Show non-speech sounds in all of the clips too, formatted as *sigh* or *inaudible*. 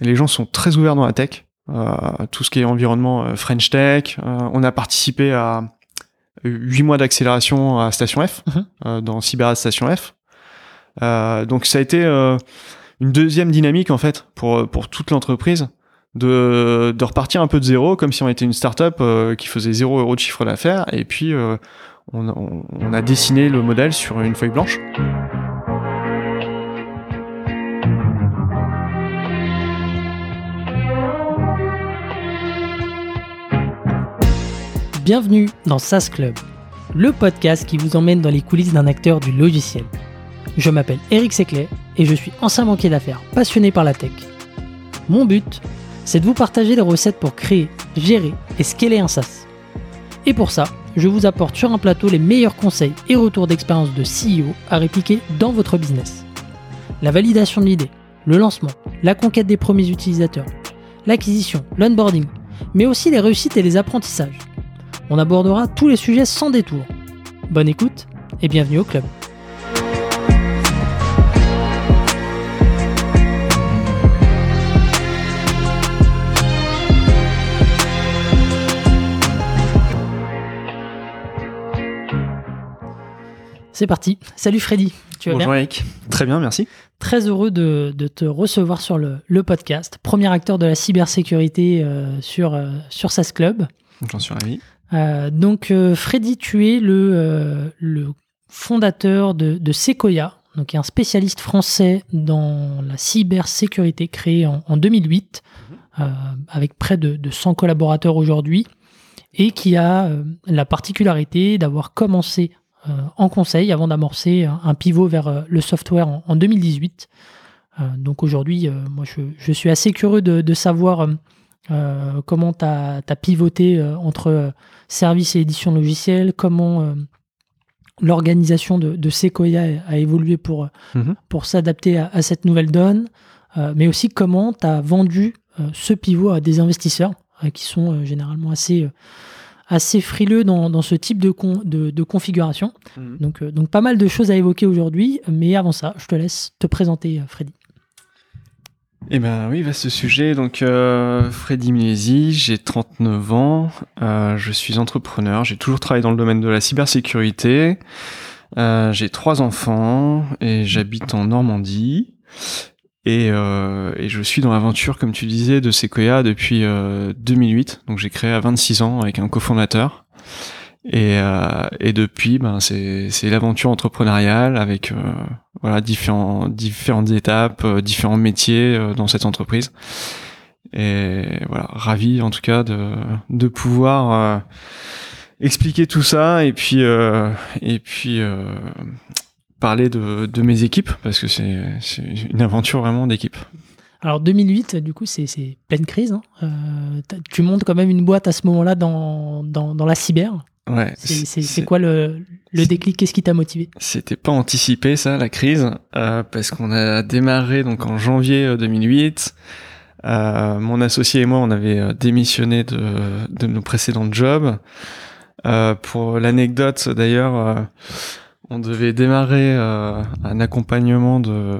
les gens sont très ouverts dans la tech, tout ce qui est environnement French Tech. on a participé à 8 mois d'accélération à Station F, mhm. dans Cyber Station F. donc ça a été une deuxième dynamique en fait pour pour toute l'entreprise de, de repartir un peu de zéro comme si on était une startup up qui faisait 0 euros de chiffre d'affaires et puis on, a dessiné le modèle sur une feuille blanche. Bienvenue dans SaaS Club, le podcast qui vous emmène dans les coulisses d'un acteur du logiciel. Je m'appelle Eric Seclet et je suis ancien banquier d'affaires passionné par la tech. Mon but, c'est de vous partager les recettes pour créer, gérer et scaler un SaaS. Et pour ça, je vous apporte sur un plateau les meilleurs conseils et retours d'expérience de CEO à répliquer dans votre business. La validation de l'idée, le lancement, la conquête des premiers utilisateurs, l'acquisition, l'onboarding, mais aussi les réussites et les apprentissages. On abordera tous les sujets sans détour. Bonne écoute et bienvenue au club. C'est parti. Salut Freddy. Tu vas Bonjour Eric. Très bien, merci. Très heureux de, te recevoir sur le, podcast. Premier acteur de la cybersécurité euh, sur, euh, sur SaaS Club. J'en suis ravi. Euh, donc Freddy, tu es le, le fondateur de, Sequoia, donc un spécialiste français dans la cybersécurité créé en, 2008, mhm. avec près de, de 100 collaborateurs aujourd'hui, et qui a la particularité d'avoir commencé euh, en conseil avant d'amorcer un pivot vers euh, le software en, 2018. Euh, donc aujourd'hui, moi je, suis assez curieux de, savoir comment tu as, pivoté entre services et édition logicielle, comment l'organisation de, Sequoia a évolué pour, mhm. pour s'adapter à, cette nouvelle donne, mais aussi comment tu as vendu ce pivot à des investisseurs qui sont généralement assez assez frileux dans, ce type de, de, configuration. Mhm. Donc, euh, donc pas mal de choses à évoquer aujourd'hui, mais avant ça, je te laisse te présenter, euh, Freddy. Eh ben oui, ce sujet. Donc euh, Freddy Milesi, j'ai 39 ans, je suis entrepreneur, j'ai toujours travaillé dans le domaine de la cybersécurité. j'ai trois enfants et j'habite en Normandie. Et, euh, et, je suis dans l'aventure, comme tu disais, de Sequoia depuis euh, 2008. Donc j'ai créé à 26 ans avec un cofondateur. Et, euh, et depuis, ben c'est l'aventure entrepreneuriale avec euh, voilà différents différentes étapes, euh, différents métiers euh, dans cette entreprise. Et voilà, ravi en tout cas de de pouvoir expliquer tout ça et puis et puis parler de, de mes équipes parce que c'est une aventure vraiment d'équipe. Alors 2008, du coup, c'est pleine crise. Hein. Euh, tu montes quand même une boîte à ce moment-là dans, dans, dans, la cyber. Ouais. C'est quoi le, le déclic? Qu'est-ce qui t'a motivé? C'était pas anticipé ça, la crise, euh, parce qu'on a démarré donc en janvier 2008. Euh, mon associé et moi, on avait démissionné de, de nos précédents jobs. pour l'anecdote, d'ailleurs on devait démarrer euh, un accompagnement de,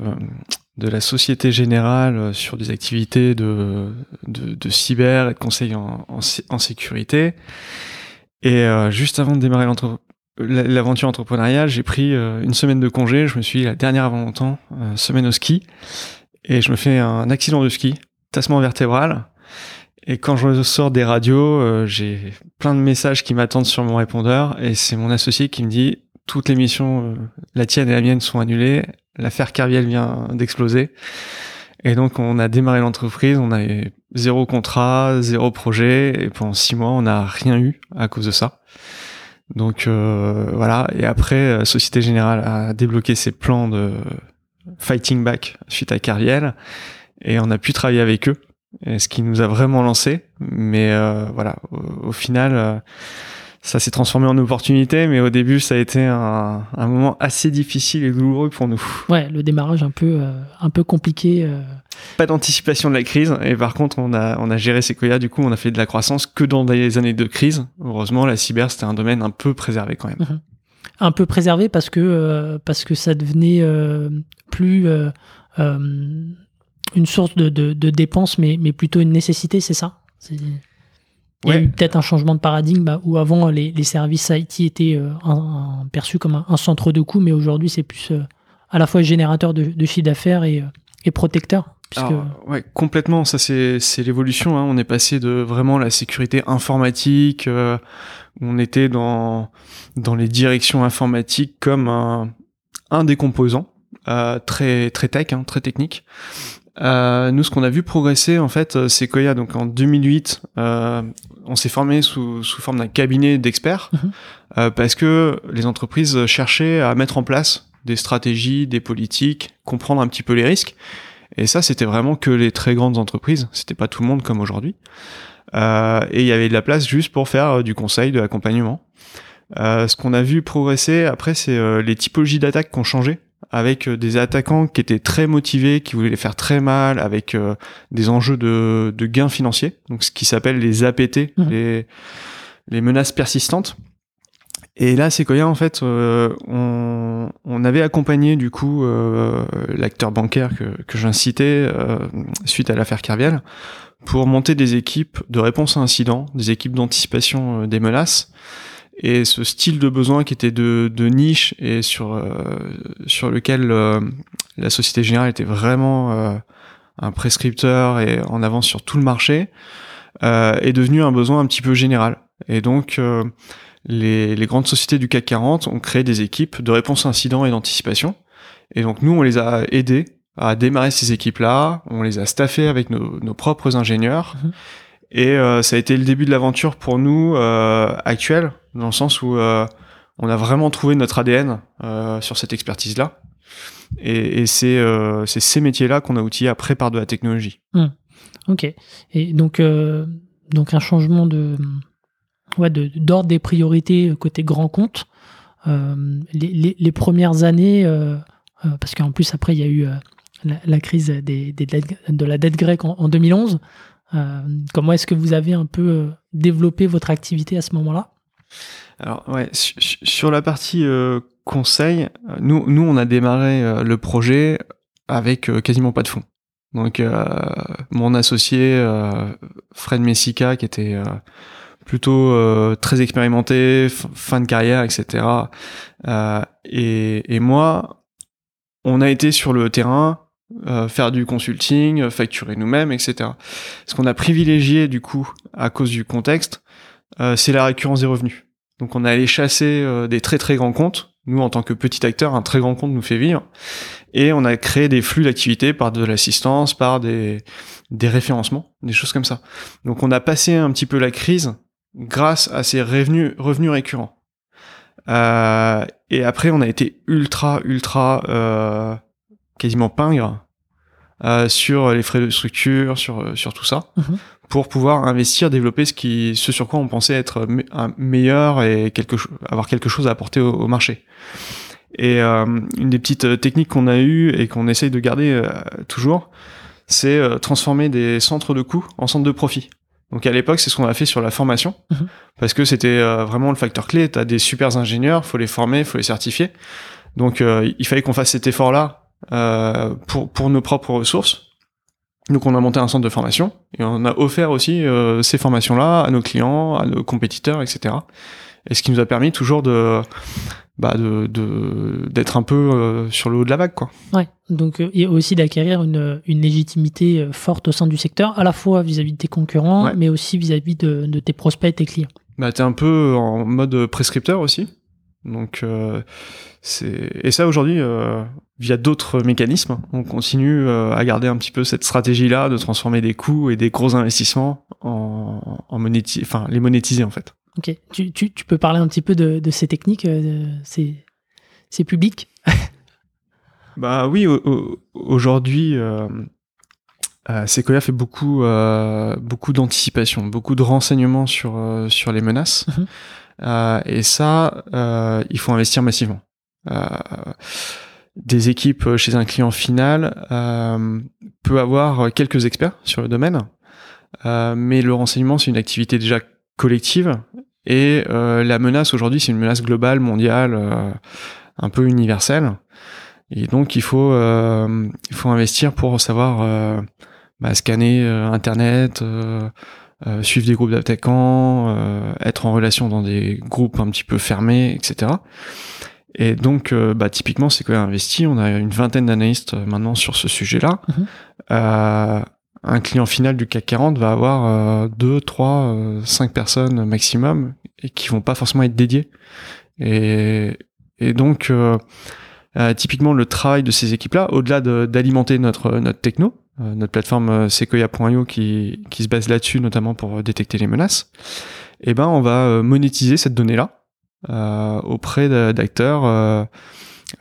de la Société Générale euh, sur des activités de, de, cyber et de conseil en, en, sécurité. Et euh, juste avant de démarrer l'aventure entrepreneuriale, j'ai pris une semaine de congé. Je me suis la dernière avant longtemps, semaine au ski. Et je me fais un accident de ski, tassement vertébral. Et quand je sors des radios, j'ai plein de messages qui m'attendent sur mon répondeur. Et c'est mon associé qui me dit toutes les missions, euh, la tienne et la mienne, sont annulées. L'affaire Carviel vient d'exploser. Et donc, on a démarré l'entreprise, on avait zéro contrat, zéro projet, et pendant six mois, on n'a rien eu à cause de ça. Donc euh, voilà. Et après, euh, Société Générale a débloqué ses plans de fighting back suite à Carviel, et on a pu travailler avec eux, ce qui nous a vraiment lancé. Mais voilà, au, final ça s'est transformé en opportunité, mais au début, ça a été un, moment assez difficile et douloureux pour nous. Ouais, le démarrage un peu, euh, un peu compliqué. Euh. Pas d'anticipation de la crise, et par contre, on a, on a géré Sequoia, du coup, on a fait de la croissance que dans des années de crise. Heureusement, la cyber, c'était un domaine un peu préservé quand même. Mhm. Un peu préservé parce que, euh, parce que ça devenait plus une source de, de, de dépenses, mais, mais plutôt une nécessité, c'est ça? Il y a eu peut-être un changement de paradigme bah, où avant les, les services IT étaient euh, un- un- perçus comme un, un centre de coût, mais aujourd'hui c'est plus euh, à la fois générateur de, de chiffre d'affaires et, euh, et protecteur. Puisque, Alors, ouais, complètement. Ça, c'est c'est l'évolution. Hein. On est passé de vraiment la sécurité informatique, euh, où on était dans dans les directions informatiques comme un un des composants euh, très très tech, hein, très technique. Euh, nous, ce qu'on a vu progresser, en fait, euh, c'est Koya. Donc, en 2008, euh, on s'est formé sous, sous forme d'un cabinet d'experts Mhm. euh, parce que les entreprises cherchaient à mettre en place des stratégies, des politiques, comprendre un petit peu les risques. Et ça, c'était vraiment que les très grandes entreprises. C'était pas tout le monde comme aujourd'hui. Euh, et il y avait de la place juste pour faire du conseil, de l'accompagnement. Euh, ce qu'on a vu progresser après, c'est euh, les typologies d'attaques qui ont changé, avec euh, des attaquants qui étaient très motivés, qui voulaient les faire très mal, avec euh, des enjeux de, de gains financiers, donc ce qui s'appelle les APT, Mhm. les, les menaces persistantes. Et là, Sequoia, en fait, euh, on, on avait accompagné du coup euh, l'acteur bancaire que, que j'incitais euh, suite à l'affaire Kerviel pour monter des équipes de réponse à incidents, des équipes d'anticipation euh, des menaces. Et ce style de besoin qui était de, de niche et sur euh, sur lequel euh, la Société Générale était vraiment euh, un prescripteur et en avance sur tout le marché, euh, est devenu un besoin un petit peu général. Et donc euh, les, les grandes sociétés du CAC 40 ont créé des équipes de réponse à incidents et d'anticipation. Et donc nous, on les a aidés à démarrer ces équipes-là, on les a staffés avec nos, nos propres ingénieurs. Mhm. Et euh, ça a été le début de l'aventure pour nous euh, actuelle, dans le sens où euh, on a vraiment trouvé notre ADN euh, sur cette expertise-là. Et, euh, c'est ces métiers-là qu'on a outillés après par de la technologie. Ok. Et donc, un changement de ouais, d'ordre des priorités côté grand compte. Les, premières années, parce qu'en plus après il y a eu la, crise de la dette grecque en, en 2011. Euh, comment est-ce que vous avez un peu développé votre activité à ce moment-là? Alors ouais, su- su- sur la partie euh, conseil, nous nous on a démarré euh, le projet avec euh, quasiment pas de fonds. Donc mon associé Fred Messica qui était plutôt très expérimenté, fin de carrière, etc. Et, moi, on a été sur le terrain faire du consulting, facturer nous-mêmes, etc. Ce qu'on a privilégié du coup à cause du contexte, c'est la récurrence des revenus. Donc on est allé chasser euh, des très très grands comptes. Nous, en tant que petit acteur, un très grand compte nous fait vivre. Et on a créé des flux d'activité par de l'assistance, par des, référencements, des choses comme ça. Donc on a passé un petit peu la crise grâce à ces revenus, revenus récurrents. Euh, et après, on a été ultra, ultra, euh, quasiment pingre euh, sur les frais de structure, sur, sur tout ça, Mhm. Pour pouvoir investir, développer ce, qui, ce sur quoi on pensait être me- un meilleur et quelque avoir quelque chose à apporter au, au marché. Et euh, une des petites euh, techniques qu'on a eues et qu'on essaye de garder euh, toujours, c'est euh, transformer des centres de coûts en centres de profit. Donc à l'époque, c'est ce qu'on a fait sur la formation, Mhm. parce que c'était vraiment le facteur clé. Tu as des super ingénieurs, faut les former, faut les certifier. Donc il fallait qu'on fasse cet effort-là euh, pour, pour nos propres ressources. Donc on a monté un centre de formation et on a offert aussi euh, ces formations-là à nos clients, à nos compétiteurs, etc. Et ce qui nous a permis toujours de bah de d'être un peu euh, sur le haut de la vague quoi. Ouais. Donc, euh, et aussi d'acquérir une, une légitimité forte au sein du secteur, à la fois vis-à-vis de tes concurrents, Ouais. mais aussi vis-à-vis de, de tes prospects et tes clients. Bah t'es un peu en mode prescripteur aussi. Donc euh, c'est et ça aujourd'hui euh, via d'autres mécanismes, on continue euh, à garder un petit peu cette stratégie là de transformer des coûts et des gros investissements en, en enfin les monétiser en fait. Ok. Tu, tu, tu peux parler un petit peu de, de ces techniques, de- c'est c'est public. *laughs* Bah oui, au- au- aujourd'hui, euh, euh, Sequoia fait beaucoup, euh, beaucoup d'anticipation, beaucoup de renseignements sur, sur les menaces. Mhm. Euh, et ça, euh, il faut investir massivement. Euh, des équipes chez un client final peut avoir quelques experts sur le domaine, mais le renseignement, c'est une activité déjà collective. Et la menace aujourd'hui, c'est une menace globale, mondiale, un peu universelle. Et donc il faut il faut investir pour savoir bah, scanner internet, suivre des groupes d'attaquants, être en relation dans des groupes un petit peu fermés, etc. Et donc, bah, typiquement, c'est quoi investi On a une vingtaine d'analystes maintenant sur ce sujet-là. Mhm un client final du CAC 40 va avoir 2, 3, 5 personnes maximum et qui vont pas forcément être dédiées. Et, et donc, euh, euh, typiquement, le travail de ces équipes-là, au-delà d'alimenter notre, notre techno, euh, notre plateforme Sequoia.io qui, qui se base là-dessus, notamment pour détecter les menaces, eh ben, on va monétiser cette donnée-là auprès d'acteurs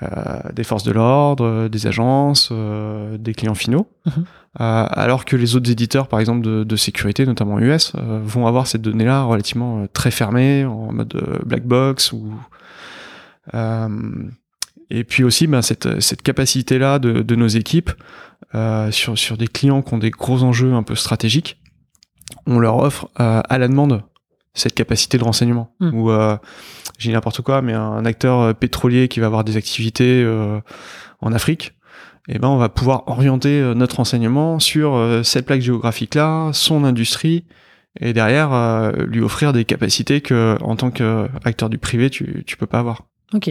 euh, des forces de l'ordre, euh, des agences, euh, des clients finaux, mhm. alors que les autres éditeurs, par exemple de, sécurité, notamment US, vont avoir cette donnée-là relativement très fermée, en mode black box ou et puis aussi ben, cette, cette capacité-là de, de, nos équipes sur, sur des clients qui ont des gros enjeux un peu stratégiques, on leur offre à la demande cette capacité de renseignement. Hmm. Ou euh, j'ai n'importe quoi, mais un acteur euh, pétrolier qui va avoir des activités euh, en Afrique, eh ben on va pouvoir orienter euh, notre renseignement sur cette plaque géographique là, son industrie, et derrière lui offrir des capacités que en tant qu'acteur du privé tu tu peux pas avoir. Ok.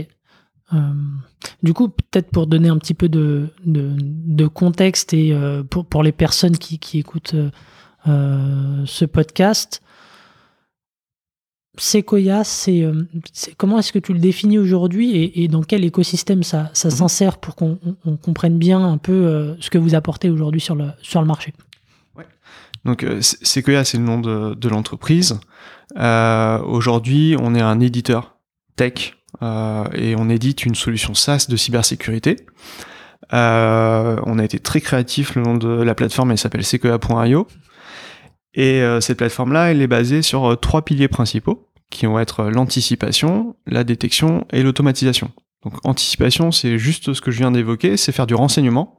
Du coup, peut-être pour donner un petit peu de, de, de contexte et pour, pour les personnes qui, qui écoutent ce podcast, Sequoia, euh, c'est comment est-ce que tu le définis aujourd'hui et, dans quel écosystème ça, ça mhm. s'insère pour qu'on comprenne bien un peu euh, ce que vous apportez aujourd'hui sur le, sur le marché? Donc euh, Sequoia, c'est le nom de, l'entreprise. aujourd'hui, on est un éditeur tech et on édite une solution SaaS de cybersécurité. on a été très créatif, le nom de la plateforme elle s'appelle sequoia.io. Et euh, cette plateforme-là, elle est basée sur euh, trois piliers principaux, qui vont être euh, l'anticipation, la détection et l'automatisation. Donc anticipation, c'est juste ce que je viens d'évoquer, c'est faire du renseignement.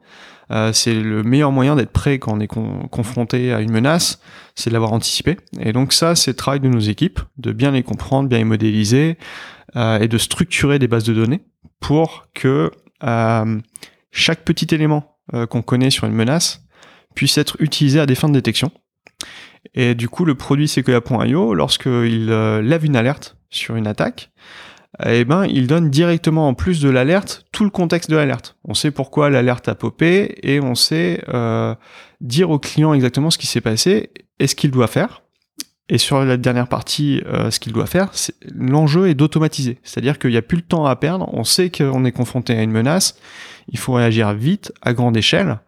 c'est le meilleur moyen d'être prêt quand on est confronté à une menace, c'est de l'avoir anticipé. Et donc ça, c'est le travail de nos équipes, de bien les comprendre, bien les modéliser, et de structurer des bases de données pour que chaque petit élément qu'on connaît sur une menace puisse être utilisé à des fins de détection. Et du coup, le produit Sequoia.io, lorsqu'il euh, lève une alerte sur une attaque, eh ben, il donne directement en plus de l'alerte tout le contexte de l'alerte. On sait pourquoi l'alerte a popé et on sait euh, dire au client exactement ce qui s'est passé et ce qu'il doit faire. Et sur la dernière partie, euh, ce qu'il doit faire, l'enjeu est d'automatiser. C'est-à-dire qu'il n'y a plus le temps à perdre. On sait qu'on est confronté à une menace. Il faut réagir vite, à grande échelle.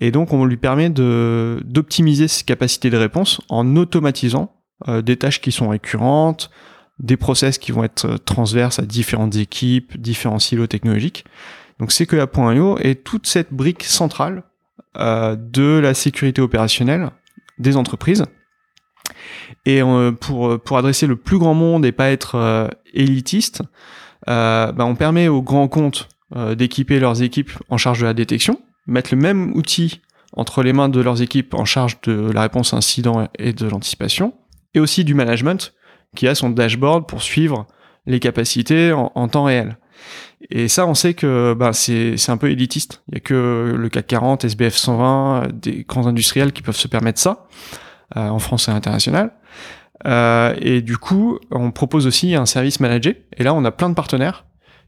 Et donc, on lui permet d'optimiser ses capacités de réponse en automatisant euh, des tâches qui sont récurrentes, des process qui vont être euh, transverses à différentes équipes, différents silos technologiques. Donc, c'est que la .io est toute cette brique centrale euh, de la sécurité opérationnelle des entreprises. Et pour, pour adresser le plus grand monde et pas être élitiste, bah, on permet aux grands comptes d'équiper leurs équipes en charge de la détection, mettre le même outil entre les mains de leurs équipes en charge de la réponse incident et de l'anticipation, et aussi du management qui a son dashboard pour suivre les capacités en, temps réel. Et ça, on sait que bah, c'est un peu élitiste. Il y a que le CAC 40, SBF 120, des grands industriels qui peuvent se permettre ça, euh, en France et à l'international. Euh, et du coup, on propose aussi un service managé. Et là, on a plein de partenaires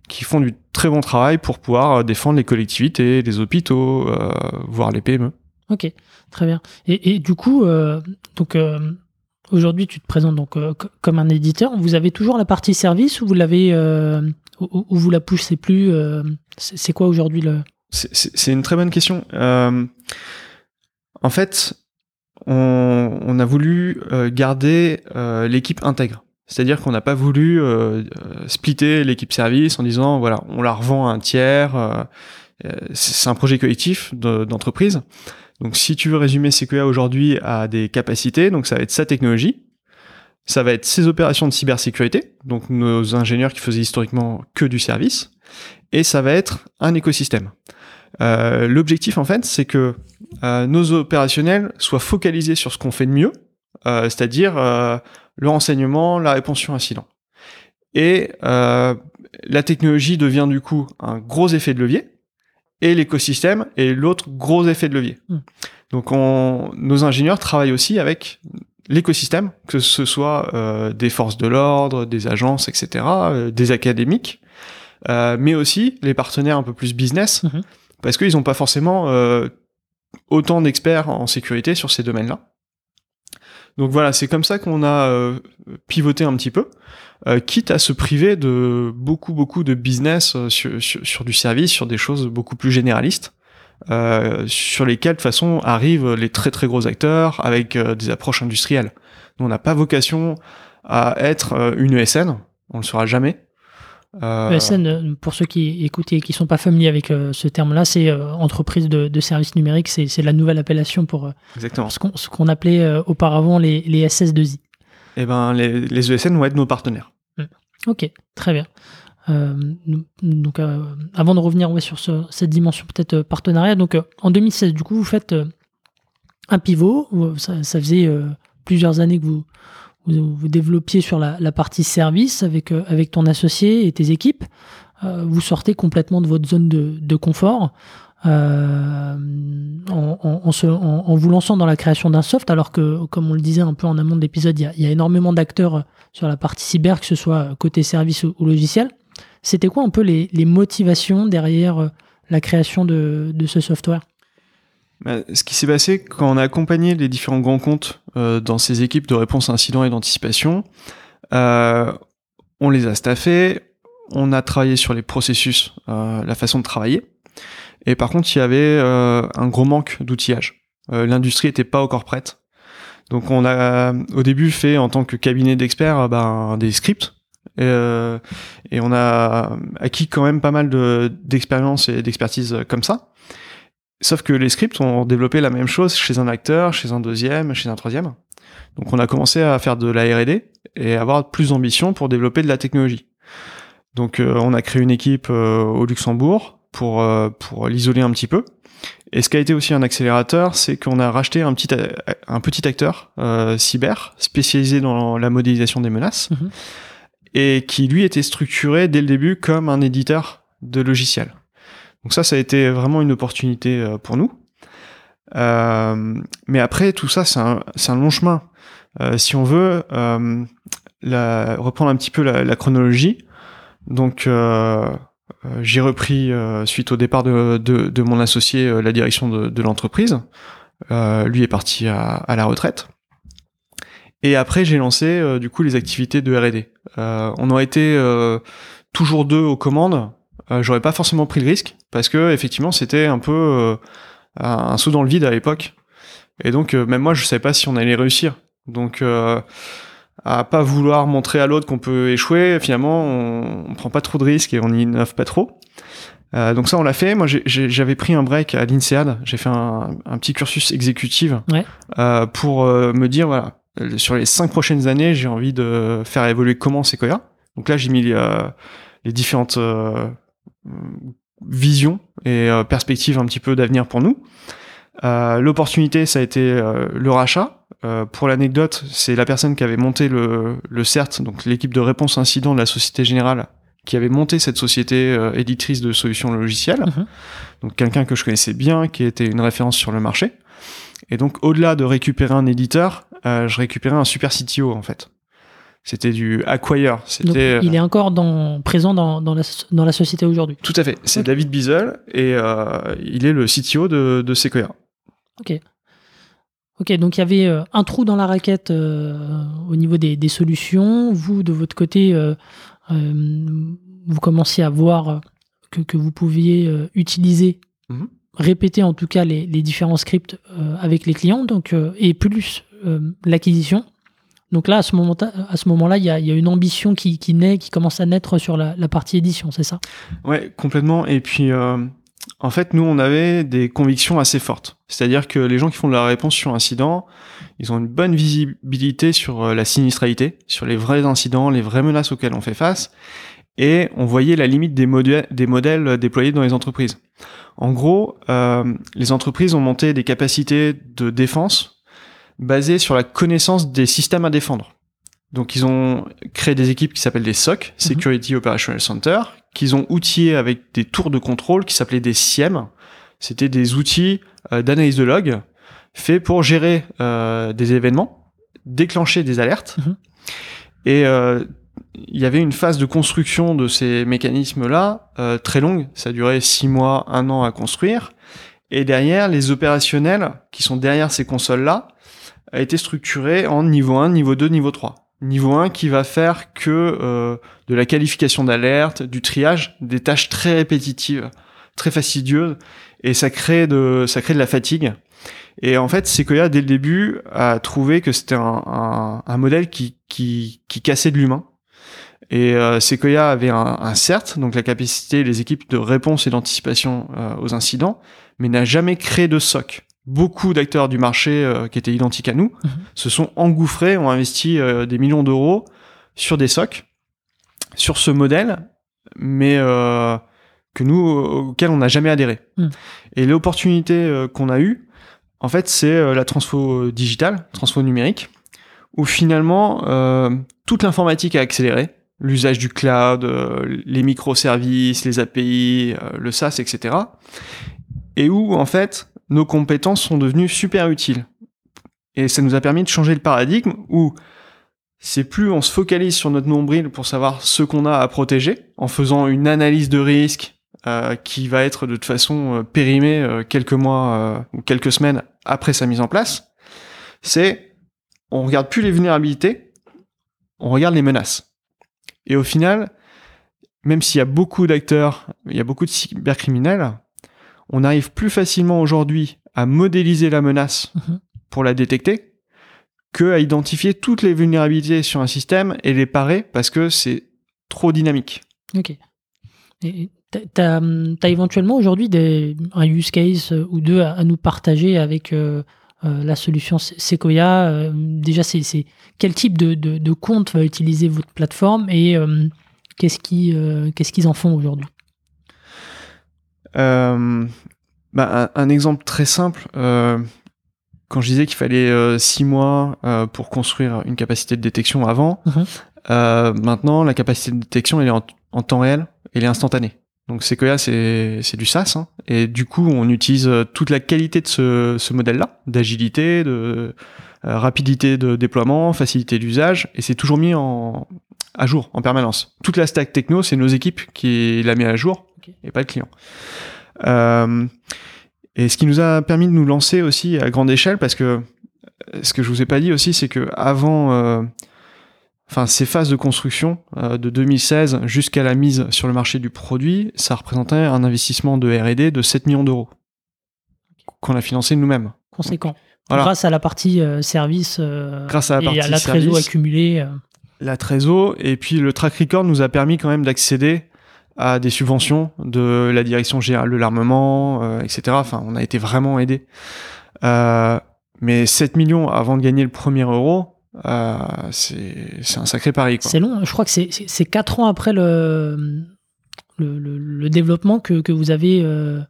qui font du très bon travail pour pouvoir euh, défendre les collectivités, les hôpitaux, euh, voire les PME. Ok, très bien. Et, du coup, euh, donc aujourd'hui, tu te présentes donc comme un éditeur. Vous avez toujours la partie service ou vous l'avez ou, vous la poussez plus C'est quoi aujourd'hui le C'est une très bonne question. en fait, on, on, a voulu garder l'équipe intègre. C'est-à-dire qu'on n'a pas voulu euh, euh, splitter l'équipe service en disant voilà on la revend à un tiers. Euh, c'est un projet collectif d'entreprise. donc si tu veux résumer CQA aujourd'hui à des capacités, donc ça va être sa technologie, ça va être ses opérations de cybersécurité, donc nos ingénieurs qui faisaient historiquement que du service, et ça va être un écosystème. L'objectif en fait, c'est que nos opérationnels soient focalisés sur ce qu'on fait de mieux, c'est-à-dire le renseignement, la réponse sur incident. Et euh, la technologie devient du coup un gros effet de levier, et l'écosystème est l'autre gros effet de levier. Mm. Donc on, nos ingénieurs travaillent aussi avec l'écosystème, que ce soit euh, des forces de l'ordre, des agences, etc., euh, des académiques, euh, mais aussi les partenaires un peu plus business, Mhm. Parce qu'ils n'ont pas forcément euh, autant d'experts en sécurité sur ces domaines-là. Donc voilà, c'est comme ça qu'on a euh, pivoté un petit peu, euh, quitte à se priver de beaucoup beaucoup de business sur, du service, sur des choses beaucoup plus généralistes, sur lesquelles de toute façon arrivent les très très gros acteurs avec des approches industrielles. On n'a pas vocation à être une ESN, on le sera jamais. Euh, ESN, euh, pour ceux qui écoutent et qui sont pas familiers avec euh, ce terme-là, c'est euh, entreprise de, de services numériques. C'est la nouvelle appellation pour euh, ce qu'on appelait euh, auparavant les, les SS2I. Et ben les, les ESN vont être nos partenaires. Ok, très bien. Euh, donc, euh, avant de revenir ouais, sur ce- cette dimension peut-être euh, partenariat, donc euh, en 2016, du coup, vous faites euh, un pivot. Ça, ça faisait euh, plusieurs années que vous vous, vous développiez sur la, la partie service avec euh, avec ton associé et tes équipes. Euh, vous sortez complètement de votre zone de, de confort. euh, en, en- se- en- vous lançant dans la création d'un soft, alors que, comme on le disait un peu en amont de l'épisode, il y a- énormément d'acteurs euh, sur la partie cyber, que ce soit côté service ou, ou logiciel. C'était quoi un peu les, les motivations derrière la création de, de ce software? Ce qui s'est passé quand on a accompagné les différents grands comptes euh, dans ces équipes de réponse à incidents et d'anticipation, euh, on les a staffés, on a travaillé sur les processus, euh, la façon de travailler, et par contre il y avait un gros manque d'outillage. L'industrie était pas encore prête. Donc on a au début fait en tant que cabinet d'experts ben, des scripts et, on a acquis quand même pas mal de- d'expérience et d'expertise comme ça. Sauf que les scripts ont développé la même chose chez un acteur, chez un deuxième, chez un troisième. Donc on a commencé à faire de la R&D et avoir plus d'ambition pour développer de la technologie. Donc euh, on a créé une équipe euh, au Luxembourg pour euh, pour l'isoler un petit peu. Et ce qui a été aussi un accélérateur, c'est qu'on a racheté un petit un petit acteur cyber spécialisé dans la modélisation des menaces Mhm. et qui lui était structuré dès le début comme un éditeur de logiciels. Donc ça, ça a été vraiment une opportunité euh, pour nous. Euh, mais après, tout ça, c'est un, un long chemin. Euh, si on veut euh, la- reprendre un petit peu la, chronologie, donc euh, j'ai repris suite au départ de, de, de mon associé la direction de, de l'entreprise. Lui est parti à, à la retraite. Et après, j'ai lancé euh, du coup les activités de R&D. Euh, on aurait été euh, toujours deux aux commandes. Euh, J'aurais pas forcément pris le risque parce que effectivement, c'était un peu euh, un saut dans le vide à l'époque. Et donc, euh, même moi, je savais pas si on allait réussir. Donc, euh, à pas vouloir montrer à l'autre qu'on peut échouer, finalement, on, on prend pas trop de risques et on innove pas trop. Euh, donc ça, on l'a fait. Moi, j'avais pris un break à l'INSEAD. J'ai fait un, un petit cursus exécutif Ouais. euh, pour euh, me dire, voilà, sur les cinq prochaines années, j'ai envie de faire évoluer comment Sequoia. Donc là, j'ai mis euh, les différentes visions et euh, perspectives un petit peu d'avenir pour nous. Euh, L'opportunité, ça a été euh, le rachat. Euh, pour l'anecdote, c'est la personne qui avait monté le, le CERT, donc l'équipe de réponse incident de la Société Générale, qui avait monté cette société euh, éditrice de solutions logicielles. Mhm. Donc quelqu'un que je connaissais bien, qui était une référence sur le marché. Et donc au-delà de récupérer un éditeur, euh, je récupérais un super CTO en fait. C'était du acquire. C'était il est encore dans, présent dans, dans, la, dans la société aujourd'hui. tout à fait. C'est Ok. David Biesel et euh, il est le CTO de, de Sequoia. Ok, donc il y avait euh, un trou dans la raquette euh, au niveau des, des solutions. Vous, de votre côté, euh, euh, vous commenciez à voir euh, que, que vous pouviez euh, utiliser, Mhm. répéter en tout cas les, les différents scripts euh, avec les clients, donc, euh, et plus euh, l'acquisition. Donc là, à ce moment-là, il y a, une ambition qui, naît, qui commence à naître sur la, partie édition, c'est ça? Ouais, complètement. Et puis, euh, en fait, nous, on avait des convictions assez fortes. C'est-à-dire que les gens qui font de la réponse sur incident, ils ont une bonne visibilité sur euh, la sinistralité, sur les vrais incidents, les vraies menaces auxquelles on fait face. Et on voyait la limite des modèles déployés dans les entreprises. En gros, euh, les entreprises ont monté des capacités de défense basées sur la connaissance des systèmes à défendre. Donc ils ont créé des équipes qui s'appellent des SOC, Security Operational Center, qu'ils ont outillé avec des tours de contrôle qui s'appelaient des SIEM. C'était des outils euh, d'analyse de log faits pour gérer euh, des événements, déclencher des alertes. Mhm. Et euh, il y avait une phase de construction de ces mécanismes-là euh, très longue. Ça durait six mois, un an à construire. Et derrière, les opérationnels qui sont derrière ces consoles-là a été structurés en niveau 1, niveau 2, niveau 3. Niveau 1 qui va faire que euh, de la qualification d'alerte, du triage, des tâches très répétitives, très fastidieuses, et ça crée de, ça crée de la fatigue. Et en fait, Sequoia, dès le début, a trouvé que c'était un, un, modèle qui, qui, qui cassait de l'humain. Et euh, Sequoia avait un, un CERT, donc la capacité des équipes de réponse et d'anticipation euh, aux incidents, mais n'a jamais créé de SOC. Beaucoup d'acteurs du marché euh, qui étaient identiques à nous Mhm. se sont engouffrés, ont investi euh, des millions d'euros sur des SOC, sur ce modèle, mais euh, que nous, auquel on n'a jamais adhéré. Mhm. Et l'opportunité qu'on a eue, en fait, c'est la transfo digitale, transfo numérique, où finalement, toute l'informatique a accéléré, l'usage du cloud, les microservices, les API, le SaaS, etc. Et où, en fait, nos compétences sont devenues super utiles. Et ça nous a permis de changer le paradigme où c'est plus on se focalise sur notre nombril pour savoir ce qu'on a à protéger, en faisant une analyse de risque euh, qui va être de toute façon euh, périmée euh, quelques mois ou quelques semaines après sa mise en place. C'est on regarde plus les vulnérabilités, on regarde les menaces. Et au final, même s'il y a beaucoup d'acteurs, il y a beaucoup de cybercriminels, on arrive plus facilement aujourd'hui à modéliser la menace Mhm. pour la détecter que à identifier toutes les vulnérabilités sur un système et les parer parce que c'est trop dynamique. Ok. Et t'as- t'as éventuellement aujourd'hui un use case euh, ou deux à, à nous partager avec euh, euh, la solution Se- Sequoia. euh, déjà, c'est quel type de, de, de compte va utiliser votre plateforme et qu'est-ce qu'ils en font aujourd'hui? Euh, bah, un, un exemple très simple, euh, quand je disais qu'il fallait euh, six mois euh, pour construire une capacité de détection avant, euh, maintenant la capacité de détection elle est en, en temps réel, elle est instantanée. Donc Sequoia c'est du SaaS hein, et du coup on utilise euh, toute la qualité de ce, ce modèle-là, d'agilité, de euh, rapidité de déploiement, facilité d'usage et c'est toujours mis en à jour en permanence. Toute la stack techno c'est nos équipes qui la met à jour Et pas le client. Euh, et ce qui nous a permis de nous lancer aussi à grande échelle, parce que euh, ce que je vous ai pas dit aussi, c'est que avant, euh, enfin ces phases de construction euh, de 2016 jusqu'à la mise sur le marché du produit, ça représentait un investissement de R&D de 7 millions d'euros qu'on a financé nous-mêmes. Conséquent. Voilà. Grâce à la partie euh, service Grâce à la et partie à la trésor accumulée. la trésor et puis le track record nous a permis quand même d'accéder à des subventions de la direction générale de l'armement, euh, etc. Enfin, on a été vraiment aidé. Euh, mais 7 millions avant de gagner le premier euro, euh, c'est un sacré pari. C'est long. Je crois que c'est- c'est c'est quatre ans après le, le, le- le développement que, que vous avez euh,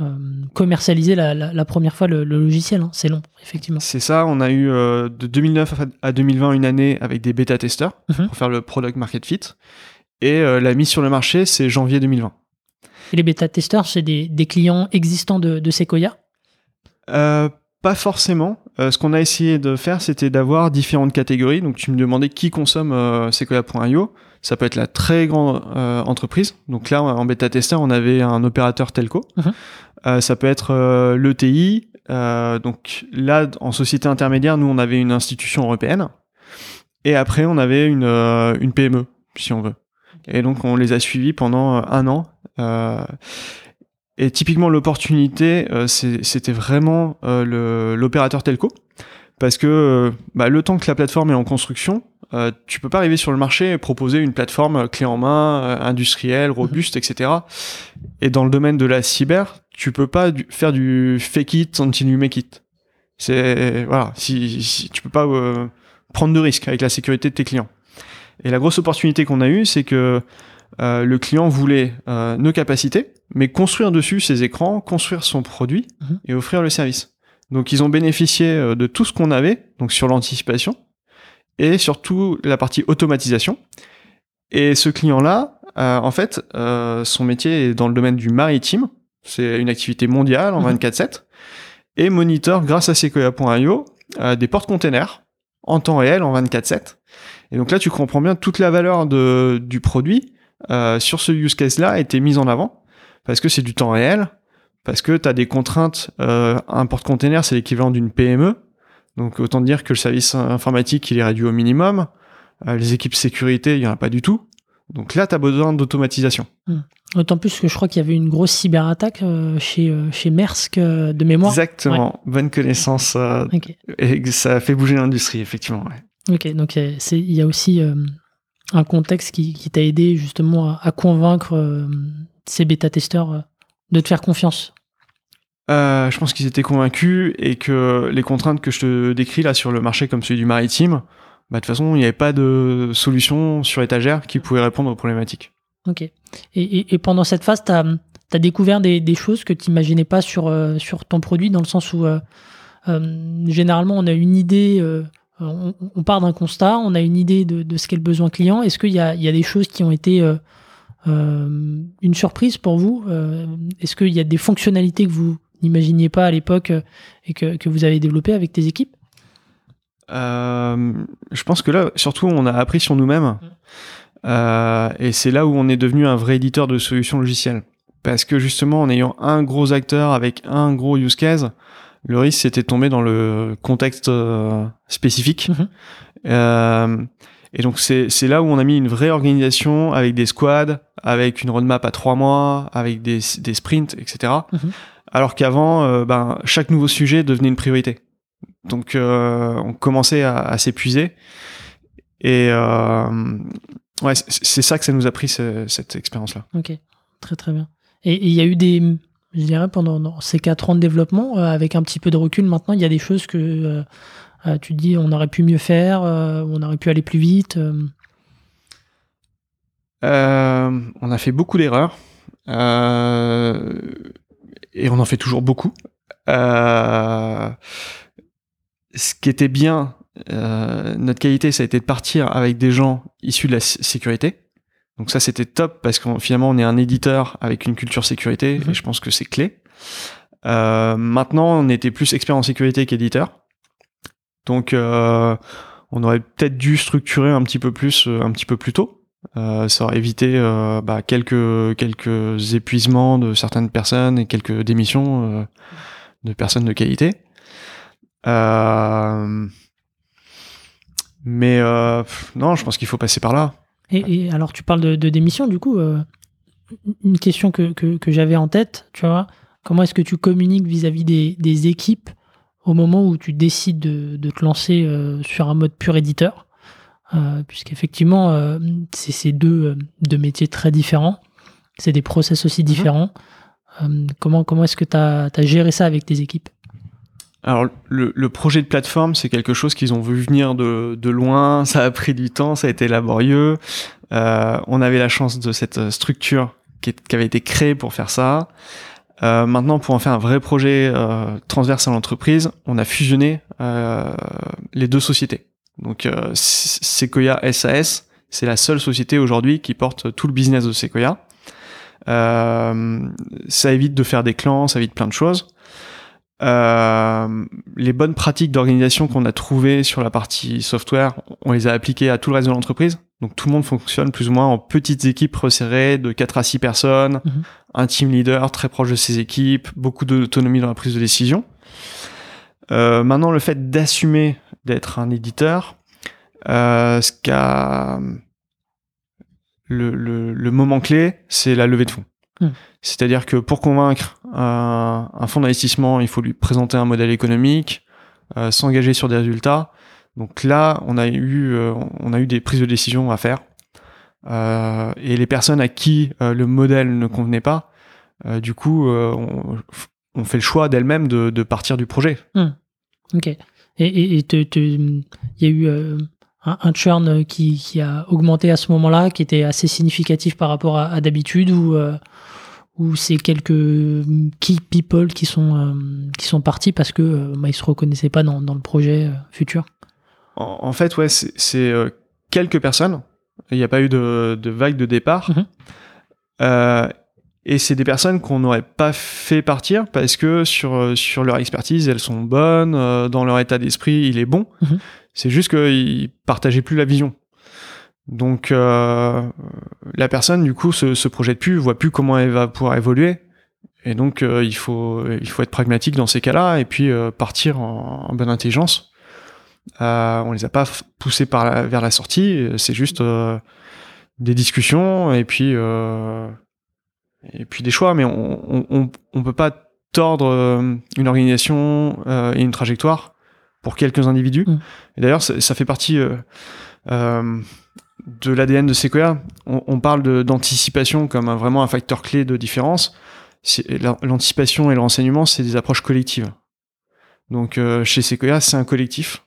euh, commercialisé la, la- la première fois le, logiciel. hein. C'est long, effectivement. C'est ça, on a eu de 2009 à- à 2020 une année avec des bêta-testeurs Mhm. pour faire le product market fit. Et euh, la mise sur le marché, c'est janvier 2020. Et les bêta-testeurs, c'est des, des clients existants de, de Sequoia? Euh, pas forcément. Euh, ce qu'on a essayé de faire, c'était d'avoir différentes catégories. Donc, tu me demandais qui consomme euh, Sequoia.io. Ça peut être la très grande euh, entreprise. Donc là, en bêta-testeur, on avait un opérateur telco. Mhm. Ça peut être l'ETI. Donc là, en société intermédiaire, nous, on avait une institution européenne. Et après, on avait une, une PME, si on veut. Et donc, on les a suivis pendant euh, un an. Euh, et typiquement, l'opportunité, euh, c'était vraiment l'opérateur telco. Parce que bah, le temps que la plateforme est en construction, tu peux pas arriver sur le marché et proposer une plateforme clé en main, industrielle, robuste, etc. Et dans le domaine de la cyber, tu peux pas du- faire du fake it until you make it. C'est voilà, si, si tu peux pas prendre de risques avec la sécurité de tes clients. Et la grosse opportunité qu'on a eue, c'est que euh, le client voulait euh, nos capacités, mais construire dessus ses écrans, construire son produit Mhm. et offrir le service. Donc ils ont bénéficié euh, de tout ce qu'on avait, donc sur l'anticipation et surtout la partie automatisation. Et ce client-là euh, en fait, euh, son métier est dans le domaine du maritime. C'est une activité mondiale en Mhm. 24/7 et monitor grâce à Sequoia.io euh, des portes-containers en temps réel en 24/7. Et donc là, tu comprends bien toute la valeur de, du produit euh, sur ce use case-là a été mise en avant parce que c'est du temps réel, parce que tu as des contraintes. Euh, un porte-container, c'est l'équivalent d'une PME. Donc autant dire que le service informatique, il est réduit au minimum. Euh, les équipes sécurité, il n'y en a pas du tout. Donc là, tu as besoin d'automatisation. D'autant plus que je crois qu'il y avait une grosse cyberattaque euh, chez, euh, chez Maersk euh, de mémoire. Exactement. Bonne connaissance. euh, Ok, et ça a fait bouger l'industrie, effectivement. ouais. Ok. Donc euh, il y a aussi euh, un contexte qui, qui t'a aidé justement à, à convaincre euh, ces bêta-testeurs de te faire confiance? Euh, je pense qu'ils étaient convaincus et que les contraintes que je te décris là sur le marché comme celui du maritime, bah, de toute façon, il n'y avait pas de solution sur étagère qui pouvait répondre aux problématiques. Ok. Et, et- et pendant cette phase, tu as, découvert des, des choses que tu n'imaginais pas sur, sur ton produit, dans le sens où généralement on a une idée, on, on part d'un constat, on a une idée de, de ce qu'est le besoin client. Est-ce qu'il y a, il y a des choses qui ont été euh, euh, une surprise pour vous Euh, Est-ce qu'il y a des fonctionnalités que vous n'imaginiez pas à l'époque et que, que vous avez développées avec tes équipes? Je pense que là, surtout, on a appris sur nous-mêmes. Euh, et c'est là où on est devenu un vrai éditeur de solutions logicielles. Parce que justement, en ayant un gros acteur avec un gros use case, le risque c'était de tomber dans le contexte euh, spécifique. Mhm. Euh, et donc c'est là où on a mis une vraie organisation avec des squads, avec une roadmap à trois mois, avec des, des sprints, etc. Mhm. Alors qu'avant, euh, ben, chaque nouveau sujet devenait une priorité. Donc on commençait à, à s'épuiser. Et ouais, c'est- ça que ça nous a pris ce- cette expérience-là. Ok, très très bien. Et il y a eu des, je dirais, pendant ces quatre ans de développement, euh, avec un petit peu de recul maintenant, il y a des choses que euh, euh, tu dis on aurait pu mieux faire, on aurait pu aller plus vite. on a fait beaucoup d'erreurs. Et on en fait toujours beaucoup. Ce qui était bien, notre qualité, ça a été de partir avec des gens issus de la sé- sécurité. Donc ça, c'était top parce que finalement, on est un éditeur avec une culture sécurité Mhm. et je pense que c'est clé. Euh, maintenant, on était plus expert en sécurité qu'éditeur. Donc, euh, on aurait peut-être dû structurer un petit peu plus, euh, un petit peu plus tôt. Euh, ça aurait évité euh, bah, quelques quelques épuisements de certaines personnes et quelques démissions euh, de personnes de qualité. Euh, mais euh, non, je pense qu'il faut passer par là. Et, et alors tu parles de, de démission, du coup, euh, une question que, que, que j'avais en tête, tu vois, comment est-ce que tu communiques vis-à-vis des, des équipes au moment où tu décides de, de te lancer euh, sur un mode pur éditeur? Euh, Puisqu'effectivement, c'est deux, deux métiers très différents, c'est des process aussi différents. Euh, comment comment est-ce que tu as, géré ça avec tes équipes? Alors, le, le projet de plateforme, c'est quelque chose qu'ils ont vu venir de, loin. *laughs* Ça a pris du temps, ça a été laborieux. Euh, on avait la chance de cette structure qui, avait été créée pour faire ça. Euh, maintenant, pour en faire un vrai projet euh, transverse à l'entreprise, on a fusionné euh, les deux sociétés. Donc, Sequoia SAS, c'est la seule société aujourd'hui qui porte tout le business de Sequoia. Ça évite de faire des clans, ça évite plein de choses. Euh, les bonnes pratiques d'organisation qu'on a trouvées sur la partie software, on les a appliquées à tout le reste de l'entreprise. Donc tout le monde fonctionne plus ou moins en petites équipes resserrées de 4 à 6 personnes, Mhm. un team leader très proche de ses équipes, beaucoup d'autonomie dans la prise de décision. Euh, maintenant, le fait d'assumer d'être un éditeur, euh, ce qu'a le, le, le moment clé, c'est la levée de fonds. Hmm. C'est-à-dire que pour convaincre un, un fonds d'investissement, il faut lui présenter un modèle économique, euh, s'engager sur des résultats. Donc là, on a eu, euh, on a eu des prises de décision à faire. Euh, et les personnes à qui le modèle ne convenait pas, du coup, on, on fait le choix d'elles-mêmes de, de partir du projet. Ok. Et il y a eu un, un churn qui, qui a augmenté à ce moment-là, qui était assez significatif par rapport à, à d'habitude, ou euh, ou c'est quelques key people qui sont euh, qui sont partis parce que euh, bah, ils se reconnaissaient pas dans, dans le projet euh, futur? En, en fait, ouais, c'est euh, quelques personnes Il n'y a pas eu de, de vague de départ. Mhm. Euh, et c'est des personnes qu'on n'aurait pas fait partir parce que sur, sur leur expertise, elles sont bonnes, euh, dans leur état d'esprit, il est bon. Mhm. C'est juste qu'ils partageaient plus la vision. Donc euh, la personne, du coup, se, se projette plus, voit plus comment elle va pouvoir évoluer. Et donc euh, il, faut, être pragmatique dans ces cas-là et puis euh, partir en, bonne intelligence. On les a pas poussés vers la sortie, c'est juste des discussions et puis des choix, mais on on, on, on peut pas tordre une organisation et une trajectoire pour quelques individus. Mm. Et d'ailleurs, ça, ça fait partie euh, euh, de l'ADN de Sequoia. On, on parle d'anticipation comme un- vraiment un facteur clé de différence. L'anticipation et le renseignement, c'est des approches collectives. Donc euh, chez Sequoia, c'est un collectif.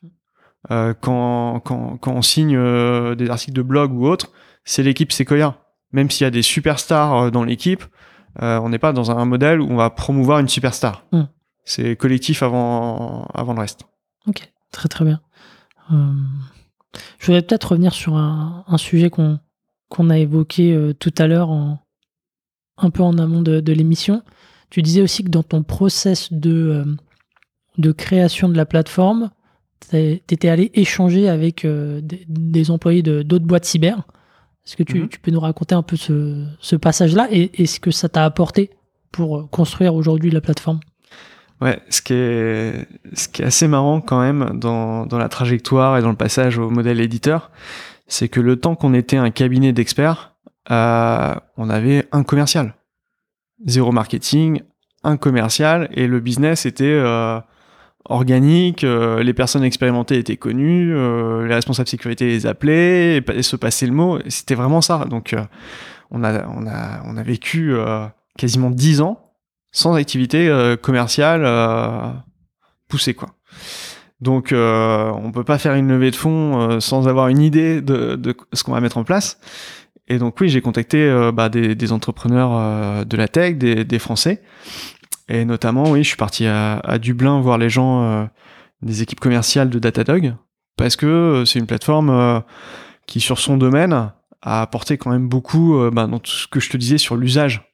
Quand, quand, quand on signe des articles de blog ou autre, c'est l'équipe Sequoia. Même s'il y a des superstars dans l'équipe, on n'est pas dans un modèle où on va promouvoir une superstar. Mm. C'est collectif avant, avant le reste. Ok, très très bien. Euh, je voudrais peut-être revenir sur un, un sujet qu'on qu'on a évoqué euh, tout à l'heure, un peu en amont de, de l'émission. Tu disais aussi que dans ton process de, euh, de création de la plateforme, tu étais allé échanger avec des, des employés de- d'autres boîtes cyber. Est-ce que tu, Mhm. tu peux nous raconter un peu ce, ce passage-là et, et ce que ça t'a apporté pour construire aujourd'hui la plateforme? Ouais, ce qui est, ce qui est assez marrant quand même dans, dans la trajectoire et dans le passage au modèle éditeur, c'est que le temps qu'on était un cabinet d'experts, euh, on avait un commercial. Zéro marketing, un commercial, et le business était euh, organique, euh, les personnes expérimentées étaient connues, euh, les responsables sécurité les appelaient, et, se passait le mot, c'était vraiment ça. Donc euh, on, a, on, a, on a vécu euh, quasiment dix ans sans activité euh, commerciale euh, poussée quoi. Donc euh, on peut pas faire une levée de fonds euh, sans avoir une idée de, ce qu'on va mettre en place. Et donc oui, j'ai contacté bah, des, entrepreneurs de la tech, des, Français, et notamment oui, je suis parti à, Dublin voir les gens des équipes commerciales de Datadog parce que c'est une plateforme qui sur son domaine a apporté quand même beaucoup bah, dans tout ce que je te disais sur l'usage,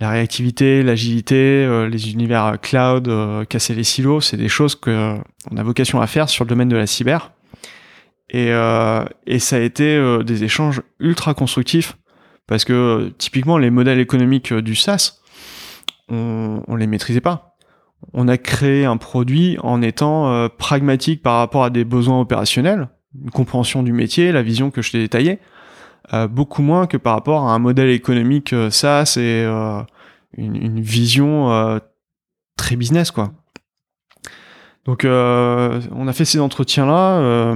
la réactivité, l'agilité, euh, les univers euh, cloud, euh, casser les silos, c'est des choses que euh, on a vocation à faire sur le domaine de la cyber. Et, ça a été des échanges ultra constructifs parce que typiquement les modèles économiques du SaaS, on, on les maîtrisait pas. On a créé un produit en étant pragmatique par rapport à des besoins opérationnels, une compréhension du métier, la vision que je t'ai détaillée, beaucoup moins que par rapport à un modèle économique euh, SaaS et euh, une, une vision euh, très business quoi. Donc euh, on a fait ces entretiens là.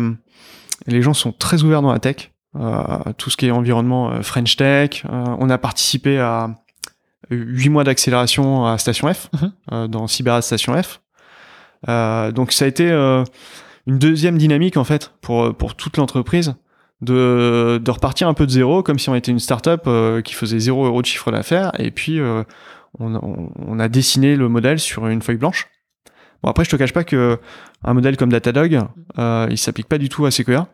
les gens sont très ouverts dans la tech, euh, tout ce qui est environnement euh, French Tech. Euh, on a participé à huit mois d'accélération à Station F, Mhm. euh, dans Cyber Station F. Euh, donc ça a été euh, une deuxième dynamique en fait pour pour toute l'entreprise de, de repartir un peu de zéro, comme si on était une startup euh, qui faisait zéro euro de chiffre d'affaires, et puis euh, on, on- a dessiné le modèle sur une feuille blanche. Bon après je te cache pas que un modèle comme Datadog, euh, il s'applique pas du tout à Sequoia,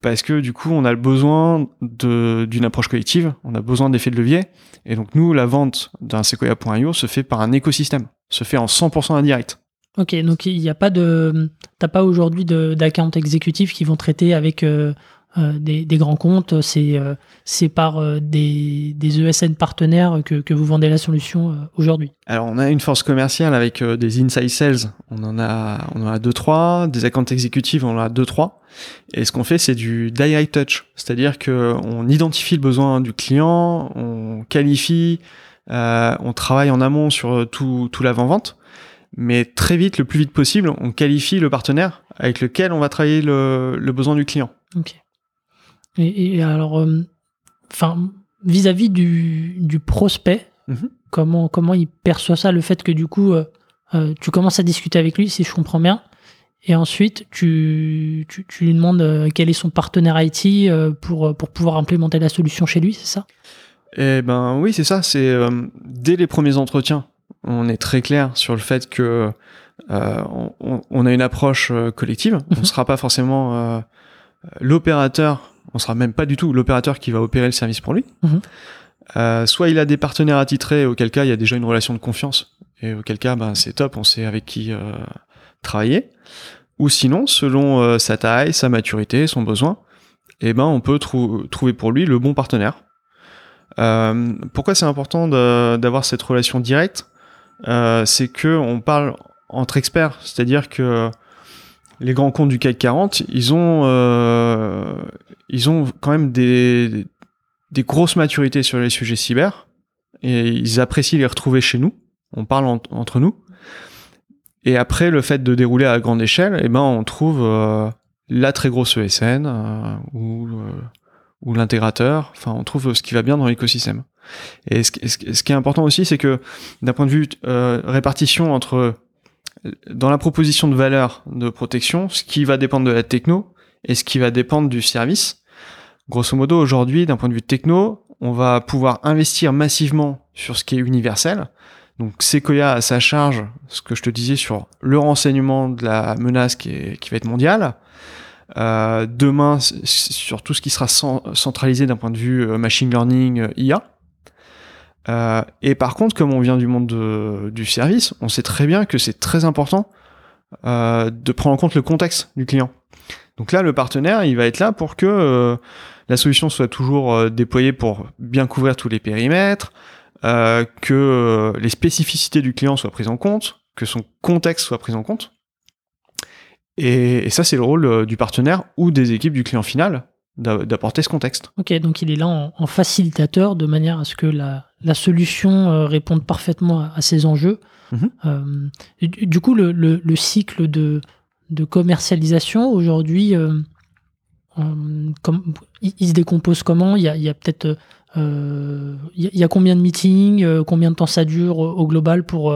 parce que du coup on a besoin d'une approche collective, on a besoin d'effets de levier, et donc nous la vente d'un Sequoia.io se fait par un écosystème, se fait en 100% indirect. Ok, donc il n'y a pas de. T'as pas aujourd'hui d'account exécutifs qui vont traiter avec euh, des, des grands comptes. C'est euh, c'est par euh, des, des ESN partenaires que, que vous vendez la solution euh, aujourd'hui. Alors on a une force commerciale avec euh, des inside sales, on en a on en a deux trois, des accounts exécutifs on en a deux trois. Et ce qu'on fait c'est du direct touch, c'est-à-dire que on identifie le besoin du client, on qualifie, euh, on travaille en amont sur tout tout l'avant vente, mais très vite, le plus vite possible, on qualifie le partenaire avec lequel on va travailler le, le besoin du client. Et, et alors, euh, enfin, vis-à-vis du, du prospect, Mhm. comment, comment il perçoit ça, le fait que du coup, euh, euh, tu commences à discuter avec lui, si je comprends bien, et ensuite tu, tu, tu lui demandes quel est son partenaire IT pour, pour pouvoir implémenter la solution chez lui, c'est ça? Eh ben oui, c'est ça. C'est dès les premiers entretiens, on est très clair sur le fait que euh, on, on a une approche collective. On Mhm. ne sera pas forcément euh, l'opérateur on sera même pas du tout l'opérateur qui va opérer le service pour lui. Mhm. Euh, soit il a des partenaires attitrés, auquel cas il y a déjà une relation de confiance, et auquel cas ben, c'est top, on sait avec qui euh, travailler. Ou sinon, selon euh, sa taille, sa maturité, son besoin, eh ben on peut trou- trouver pour lui le bon partenaire. Pourquoi c'est important d'avoir cette relation directe? C'est que on parle entre experts, c'est-à-dire que les grands comptes du CAC 40, ils ont, euh, ils ont quand même des, des grosses maturités sur les sujets cyber et ils apprécient les retrouver chez nous. On parle en- entre nous. Et après, le fait de dérouler à grande échelle, eh ben, on trouve euh, la très grosse ESN euh, ou, euh, ou l'intégrateur. Enfin, on trouve ce qui va bien dans l'écosystème. Et ce, qui- est important aussi, c'est que d'un point de vue répartition entre dans la proposition de valeur de protection, ce qui va dépendre de la techno et ce qui va dépendre du service. Grosso modo, aujourd'hui, d'un point de vue techno, on va pouvoir investir massivement sur ce qui est universel. Donc Sequoia a sa charge, ce que je te disais sur le renseignement de la menace qui, va être mondiale. Euh, demain, sur tout ce qui sera cen- centralisé d'un point de vue euh, machine learning, euh, IA. Euh, et par contre, comme on vient du monde de- du service, on sait très bien que c'est très important euh, de prendre en compte le contexte du client. Donc là, le partenaire, il va être là pour que euh, la solution soit toujours déployée pour bien couvrir tous les périmètres, que les spécificités du client soient prises en compte, que son contexte soit pris en compte. Et, ça, c'est le rôle du partenaire ou des équipes du client final d'apporter ce contexte. Ok, donc il est là en, en facilitateur de manière à ce que la, la solution euh, réponde parfaitement à, à ses enjeux. Mhm. Euh, du, du coup, le, le- le cycle de, de commercialisation aujourd'hui, euh, comme- il, il se décompose comment? Il y a, peut-être. il y a- il y a combien de meetings Combien de temps ça dure au, au global pour,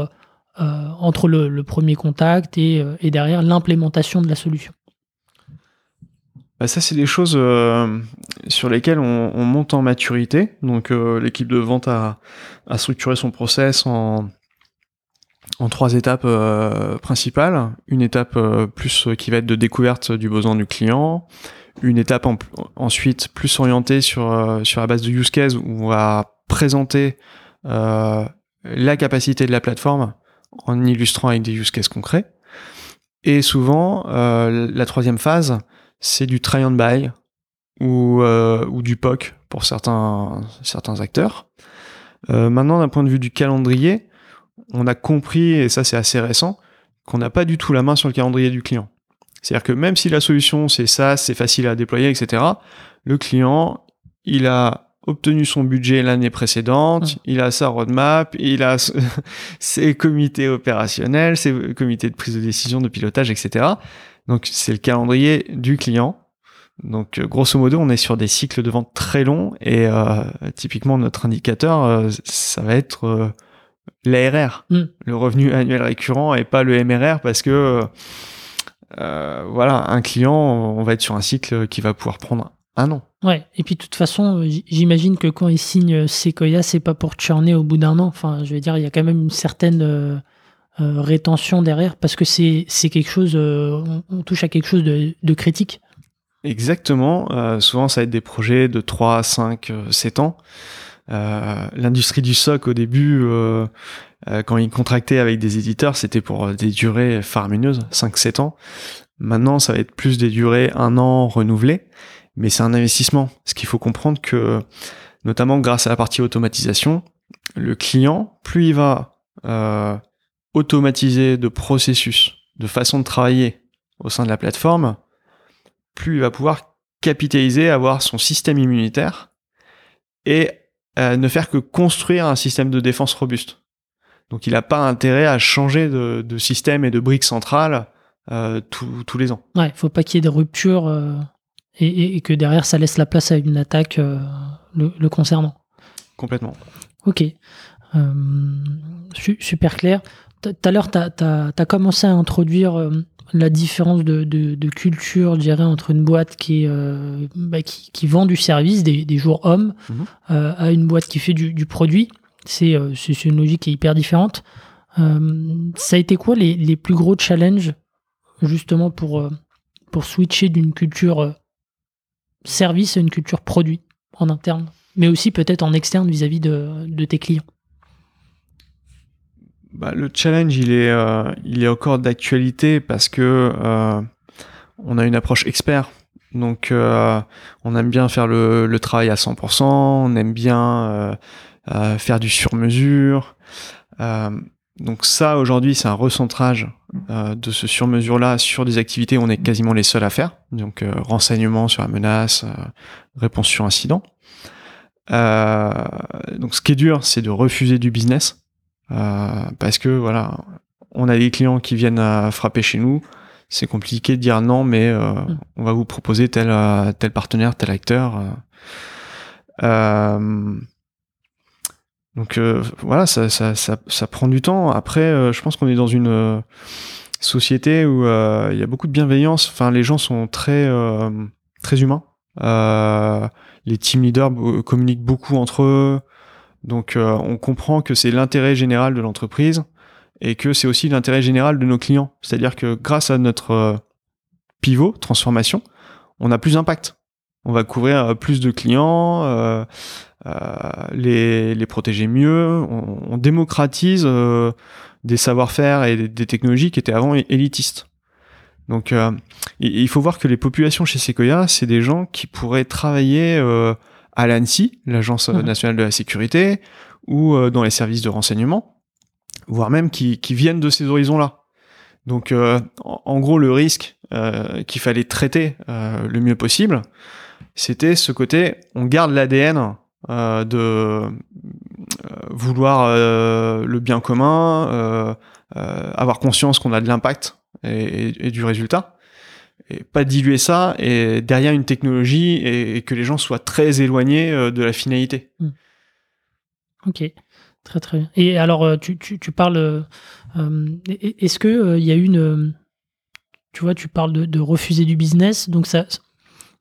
entre le, le premier contact et, et derrière l'implémentation de la solution? Ça, c'est des choses euh, sur lesquelles on, on monte en maturité. Donc, euh, l'équipe de vente a, structuré son process en, trois étapes euh, principales. Une étape plus qui va être de découverte du besoin du client. Une étape en- ensuite plus orientée sur, sur la base de use case où on va présenter la capacité de la plateforme en illustrant avec des use cases concrets. Et souvent, la troisième phase, c'est du try and buy ou, euh, ou du POC pour certains, certains acteurs. Euh, maintenant, d'un point de vue du calendrier, on a compris, et ça c'est assez récent, qu'on n'a pas du tout la main sur le calendrier du client. C'est-à-dire que même si la solution c'est ça, c'est facile à déployer, etc., le client, il a obtenu son budget l'année précédente, Mm. il a sa roadmap, il a *laughs* ses comités opérationnels, ses comités de prise de décision, de pilotage, etc. Donc c'est le calendrier du client. Donc euh, grosso modo, on est sur des cycles de vente très longs et euh, typiquement notre indicateur, euh, ça va être euh, l'ARR, Mm. le revenu annuel récurrent et pas le MRR parce que voilà, un client, on va être sur un cycle qui va pouvoir prendre un an. Ouais, et puis de toute façon, j'imagine que quand ils signent Sequoia, c'est pas pour churner au bout d'un an. Enfin, je veux dire, il y a quand même une certaine rétention derrière parce que c'est c'est quelque chose, euh, on, on touche à quelque chose de, de critique. Exactement. Euh, souvent, ça va être des projets de 3, 5, euh, 7 ans. Euh, L'industrie du SOC, au début, euh, euh, quand ils contractaient avec des éditeurs, c'était pour euh, des durées faramineuses, 5-7 ans. Maintenant, ça va être plus des durées un an renouvelées, mais c'est un investissement. Ce qu'il faut comprendre que, notamment grâce à la partie automatisation, le client, plus il va automatiser de processus, de façon de travailler au sein de la plateforme, plus il va pouvoir capitaliser, avoir son système immunitaire et euh, ne faire que construire un système de défense robuste. Donc il n'a pas intérêt à changer de, de système et de briques centrales euh, tous- tous les ans. Ouais, faut pas qu'il y ait de rupture euh, et, et- et que derrière ça laisse la place à une attaque le, le concernant. Complètement. Ok, su- super clair. Tout à l'heure, tu as, commencé à introduire euh, la différence de, de- de culture, je dirais, entre une boîte qui, est, euh, bah, qui, qui vend du service, des, des jours hommes, Mhm. euh, à une boîte qui fait du, du produit. C'est une logique qui est hyper différente. Ça a été quoi les, les plus gros challenges, justement, pour, pour switcher d'une culture service et une culture produit en interne, mais aussi peut-être en externe vis-à-vis de, tes clients? Bah, Le challenge, il est, il est encore d'actualité parce que on a une approche expert. Donc, on aime bien faire le, le, travail à 100%, on aime bien faire du sur-mesure. Donc ça, aujourd'hui, c'est un recentrage euh, de ce sur-mesure-là sur des activités où on est quasiment les seuls à faire. Donc euh, renseignement sur la menace, euh, réponse sur incident. donc ce qui est dur, c'est de refuser du business parce que voilà, on a des clients qui viennent frapper chez nous. C'est compliqué de dire non, mais mm. on va vous proposer tel tel partenaire, tel acteur. Donc euh, voilà, ça, ça, ça, ça, prend du temps. Après, euh, je pense qu'on est dans une euh, société où il y a beaucoup de bienveillance. Enfin, les gens sont très très humains. les team leaders communiquent beaucoup entre eux. Donc on comprend que c'est l'intérêt général de l'entreprise et que c'est aussi l'intérêt général de nos clients. C'est-à-dire que grâce à notre pivot, transformation, on a plus d'impact. On va couvrir plus de clients euh, les, les, protéger mieux, on, démocratise euh, des savoir-faire et des, technologies qui étaient avant élitistes. Donc euh, il faut voir que les populations chez Sequoia, c'est des gens qui pourraient travailler à l'ANSI, l'Agence mmh. nationale de la sécurité, ou dans les services de renseignement, voire même qui, qui viennent de ces horizons-là. Donc en, gros, le risque qu'il fallait traiter le mieux possible, c'était ce côté, on garde l'ADN euh, de euh, vouloir euh, le bien commun, avoir conscience qu'on a de l'impact et, du résultat, et pas diluer ça et derrière une technologie et, que les gens soient très éloignés de la finalité. Hmm. Ok, très très bien. Et alors, tu, tu, tu parles. Est-ce que il y a une. tu vois, tu parles de, de, refuser du business, donc ça,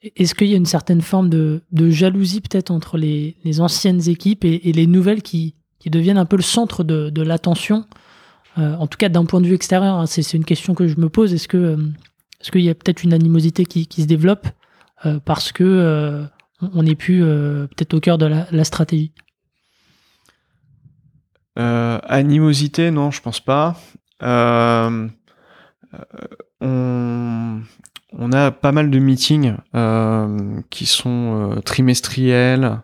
est-ce qu'il y a une certaine forme de, jalousie peut-être entre les, anciennes équipes et, les nouvelles qui, deviennent un peu le centre de, l'attention euh, En tout cas, d'un point de vue extérieur, hein, c'est une question que je me pose. Est-ce que euh, est qu'il y a peut-être une animosité qui, se développe euh, parce que on n'est plus peut-être au cœur de la, stratégie? Animosité, non, je pense pas. on a pas mal de meetings euh, qui sont euh, trimestriels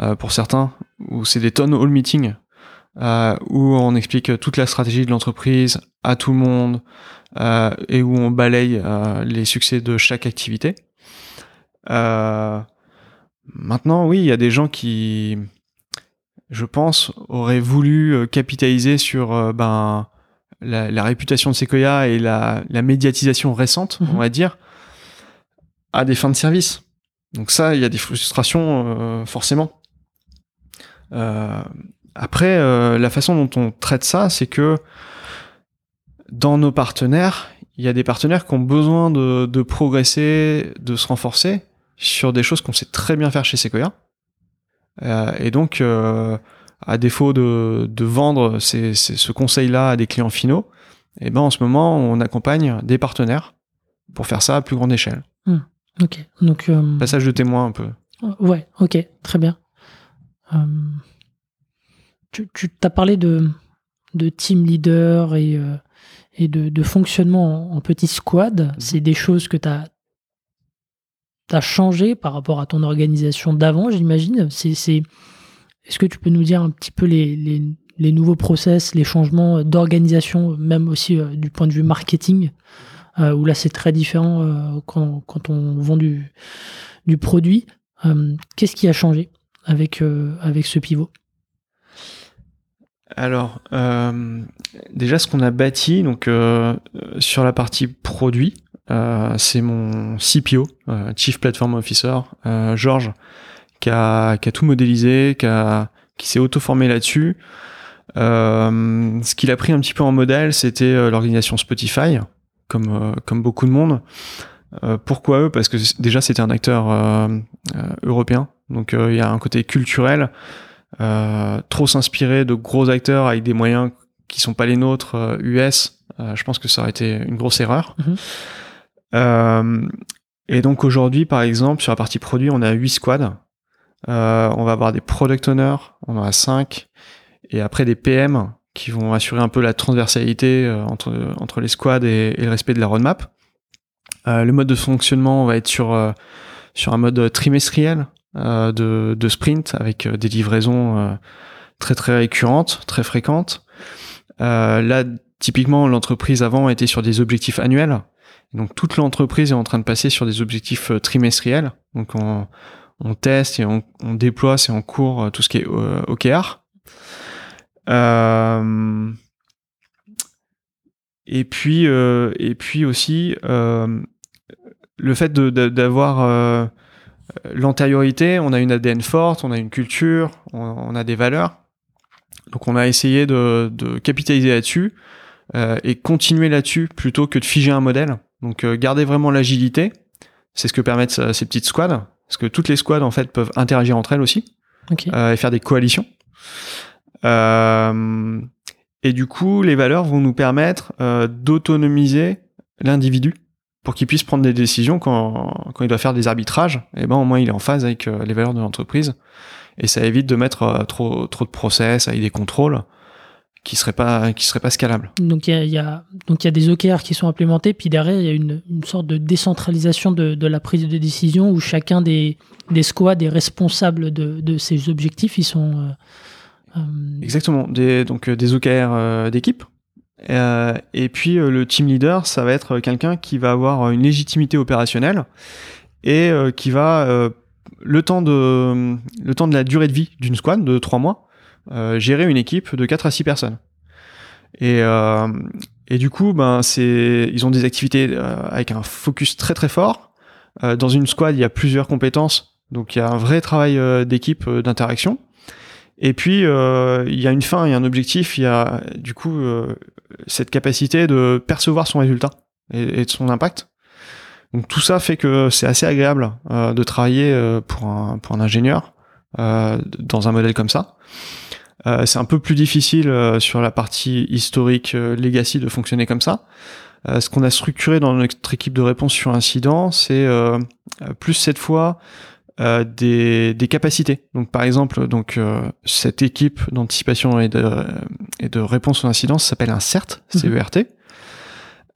euh, pour certains, où c'est des tonnes hall meetings, où on explique toute la stratégie de l'entreprise à tout le monde et où on balaye les succès de chaque activité. maintenant, oui, il y a des gens qui, je pense, auraient voulu capitaliser sur ben, la, réputation de Sequoia et la, médiatisation récente, on mhm. va dire, à des fins de service. Donc ça, il y a des frustrations euh, forcément. Euh, après, euh, la façon dont on traite ça, c'est que dans nos partenaires, il y a des partenaires qui ont besoin de, progresser, de se renforcer sur des choses qu'on sait très bien faire chez Sequoia. et donc, à défaut de, vendre ce conseil-là à des clients finaux, et eh ben en ce moment, on accompagne des partenaires pour faire ça à plus grande échelle. Hmm. Ok. Donc, euh, Passage de témoin un peu. Ouais, ok, très bien. Euh, tu, tu as parlé de, de team leader et, euh, et de, de, fonctionnement en, petit squad. Mhm. C'est des choses que tu as, as changé par rapport à ton organisation d'avant, j'imagine. C'est, Est-ce que tu peux nous dire un petit peu les, les, les nouveaux process, les changements d'organisation, même aussi du point de vue marketing euh, où là c'est très différent euh, quand, quand, on vend du, du produit. Euh, qu'est-ce qui a changé avec, avec ce pivot? Alors, déjà, ce qu'on a bâti, donc sur la partie produit, c'est mon CPO, Chief Platform Officer, Georges, qui a, tout modélisé, qui, s'est auto-formé là-dessus. ce qu'il a pris un petit peu en modèle, c'était l'organisation Spotify, comme, euh, beaucoup de monde. Euh, pourquoi eux? Parce que déjà c'était un acteur euh, européen, donc il y a un côté culturel. Trop s'inspirer de gros acteurs avec des moyens qui sont pas les nôtres US, je pense que ça aurait été une grosse erreur. Et donc aujourd'hui, par exemple, sur la partie produit, on a 8 squads. Euh, on va avoir des product owners, on en a 5. Et après des PM qui vont assurer un peu la transversalité euh, entre, entre les squads et, le respect de la roadmap. Euh, le mode de fonctionnement va être sur, sur un mode trimestriel de, de sprint avec des livraisons très très récurrentes, très fréquentes. là, typiquement, l'entreprise avant était sur des objectifs annuels. Donc toute l'entreprise est en train de passer sur des objectifs trimestriels. Donc on, on teste et on, déploie, c'est en cours tout ce qui est OKR. Euh, et puis, euh, et puis aussi, euh, le fait d'avoir l'antériorité, on a une ADN forte, on a une culture, on, a des valeurs. Donc on a essayé de, capitaliser là-dessus et continuer là-dessus plutôt que de figer un modèle. Donc garder vraiment l'agilité, c'est ce que permettent ces petites squads, parce que toutes les squads en fait peuvent interagir entre elles aussi et faire des coalitions. Euh, et du coup, les valeurs vont nous permettre euh, d'autonomiser l'individu pour qu'il puisse prendre des décisions quand, quand il doit faire des arbitrages. Et ben au moins il est en phase avec euh, les valeurs de l'entreprise. Et ça évite de mettre trop trop de process avec des contrôles qui seraient pas qui seraient pas scalables. Donc il y a, donc il y a des OKR qui sont implémentés, puis derrière il y a une, une sorte de décentralisation de, de, la prise de décision où chacun des des squads est responsable de, de ces objectifs. Ils sont euh, Exactement, des, donc euh, des OKR euh, et puis le team leader, ça va être quelqu'un qui va avoir une légitimité opérationnelle et qui va le temps de le temps de la durée de vie d'une squad de trois mois gérer une équipe de 4 à 6 personnes. Et, et du coup, ben, ils ont des activités avec un focus très très fort. dans une squad, il y a plusieurs compétences, donc il y a un vrai travail d'équipe, d'interaction. Et puis, euh, il y a une fin, il y a un objectif, il y a du coup euh, cette capacité de percevoir son résultat et, de son impact. Donc tout ça fait que c'est assez agréable euh, de travailler pour, un, pour un ingénieur dans un modèle comme ça. c'est un peu plus difficile sur la partie historique, legacy de fonctionner comme ça. ce qu'on a structuré dans notre équipe de réponse sur incident, c'est plus cette fois euh, des, des, capacités. Donc par exemple, donc euh, cette équipe d'anticipation et de, et de réponse aux incidences s'appelle un CERT, mhm. CERT.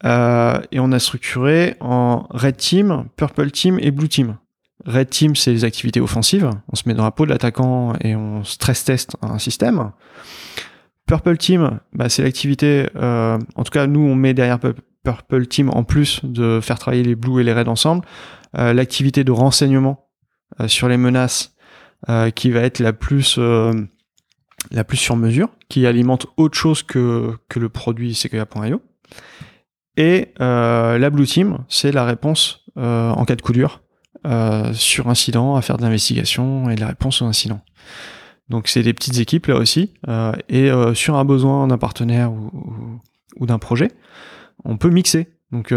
Euh, et on a structuré en Red Team, Purple Team et Blue Team. Red Team, c'est les activités offensives. On se met dans la peau de l'attaquant et on stress test un système. Purple Team, bah, c'est l'activité. Euh, en tout cas, nous, on met derrière Purple Team en plus de faire travailler les Blue et les Red ensemble, euh, l'activité de renseignement sur les menaces euh, qui va être la plus euh, la plus sur mesure, qui alimente autre chose que, que le produit Sequoia.io. Et la Blue Team, c'est la réponse en cas de coup dur sur incident, à faire de l'investigation et la réponse aux incidents. Donc c'est des petites équipes là aussi. et sur un besoin d'un partenaire ou, ou, d'un projet, on peut mixer. Donc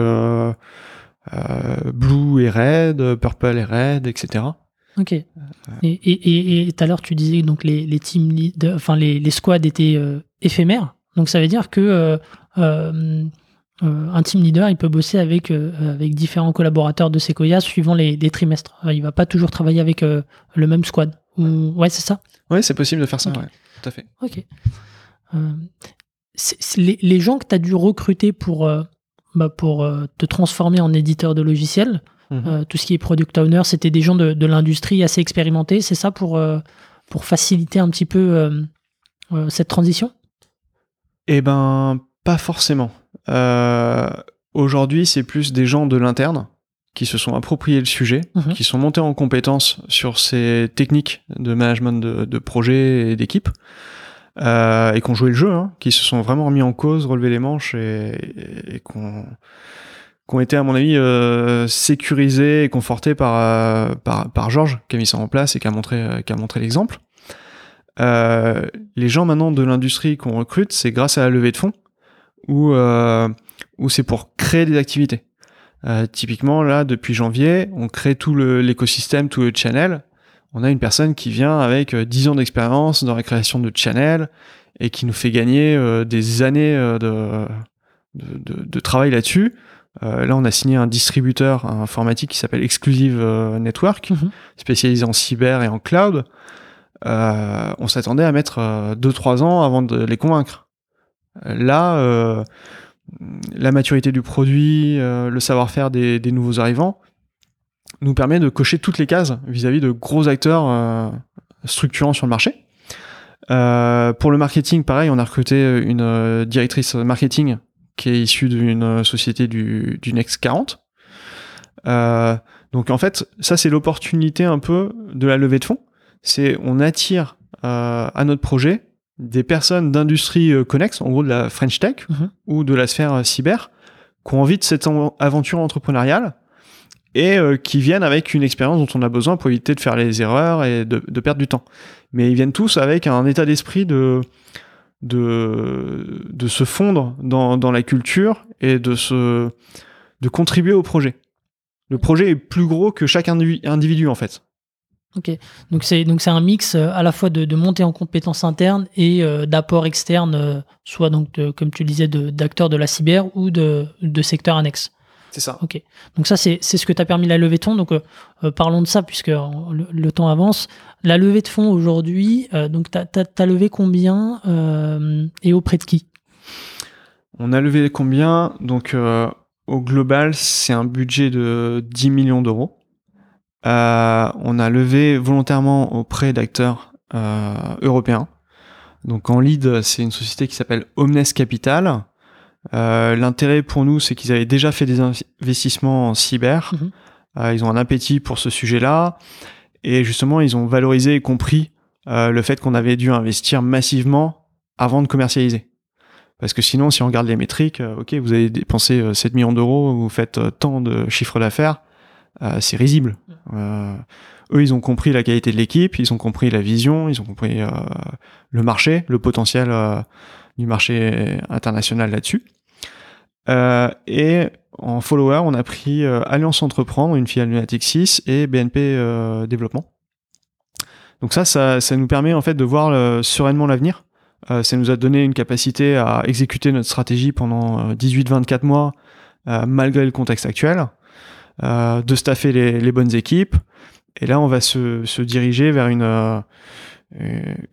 blue et red, purple et red, etc. Ok. Et tout à l'heure, tu disais donc les, les team enfin les, les, squads étaient euh, éphémères. Donc ça veut dire que euh, euh, un team leader, il peut bosser avec avec différents collaborateurs de Sequoia suivant les, les trimestres. Il va pas toujours travailler avec le même squad. Ou... Ouais, c'est ça? Ouais, c'est possible de faire ça. Ouais, tout à fait. Ok. les, les, gens que tu as dû recruter pour bah, pour te transformer en éditeur de logiciels. Mhm. Euh, tout ce qui est product owner, c'était des gens de, l'industrie assez expérimentés, c'est ça pour, euh, pour faciliter un petit peu euh, cette transition? Eh ben, pas forcément. Aujourd'hui, c'est plus des gens de l'interne qui se sont appropriés le sujet, mhm. qui sont montés en compétence sur ces techniques de management de, de projet et d'équipe, euh, et qui ont joué le jeu, hein, qui se sont vraiment remis en cause, relevé les manches et, et, et qu'on qui ont été à mon avis euh, sécurisés et confortés par, euh, par, par Georges qui a mis ça en place et qui a montré, euh, l'exemple. Les gens maintenant de l'industrie qu'on recrute, c'est grâce à la levée de fonds ou c'est pour créer des activités. typiquement là, depuis janvier, on crée tout l'écosystème, tout le channel. On a une personne qui vient avec 10 ans d'expérience dans la création de channel et qui nous fait gagner des années de travail là-dessus là, on a signé un distributeur informatique qui s'appelle Exclusive Network, Mhm. spécialisé en cyber et en cloud. Euh, on s'attendait à mettre 2-3 ans avant de les convaincre. Là, euh, la maturité du produit, euh, le savoir-faire des, des nouveaux arrivants nous permet de cocher toutes les cases vis-à-vis de gros acteurs euh, structurants sur le marché. Euh, pour le marketing, pareil, on a recruté une euh, directrice marketing qui est issue d'une société du, du Next 40. Euh, donc en fait, ça c'est l'opportunité un peu de la levée de fonds. C'est on attire euh, à notre projet des personnes d'industrie euh, connexe, en gros de la French Tech Mhm. ou de la sphère euh, cyber, qui ont envie de cette en- aventure entrepreneuriale et euh, qui viennent avec une expérience dont on a besoin pour éviter de faire les erreurs et de, de perdre du temps. Mais ils viennent tous avec un état d'esprit de, de, se fondre dans, la culture et de, se, de contribuer au projet. Le projet est plus gros que chaque individu, en fait. Donc c'est donc c'est un mix euh, à la fois de, montée en compétences internes et euh, d'apport externe, euh, soit donc comme tu le disais d'acteurs de, la cyber ou de, de secteurs annexes. C'est ça. Ok. Donc ça c'est c'est ce que t'a permis la levée de fonds. Donc euh, euh, parlons de ça puisque le, le temps avance. La levée de fonds aujourd'hui, euh, donc t'as as, levé combien euh, et auprès de qui? On a levé combien? Donc euh, au global, c'est un budget de 10 millions d'euros. Euh, on a levé volontairement auprès d'acteurs euh, européens. Donc en lead, c'est une société qui s'appelle Omnes Capital. Euh, L'intérêt pour nous, c'est qu'ils avaient déjà fait des investissements en cyber. Mhm. Euh, ils ont un appétit pour ce sujet-là. Et justement, ils ont valorisé et compris euh, le fait qu'on avait dû investir massivement avant de commercialiser. Parce que sinon, si on regarde les métriques, ok, vous avez dépensé euh, 7 millions d'euros, vous faites tant de chiffre d'affaires, c'est risible. Euh, eux, ils ont compris la qualité de l'équipe, ils ont compris la vision, ils ont compris le marché, le potentiel du marché international là-dessus. Euh, et en follower, on a pris euh, Alliance Entreprendre, une filiale de Natixis, et BNP euh, Développement. Donc ça, ça, ça nous permet en fait de voir sereinement l'avenir. Ça nous a donné une capacité à exécuter notre stratégie pendant euh, 18-24 mois, malgré le contexte actuel, de staffer les, bonnes équipes. Et là, on va se, se diriger vers une,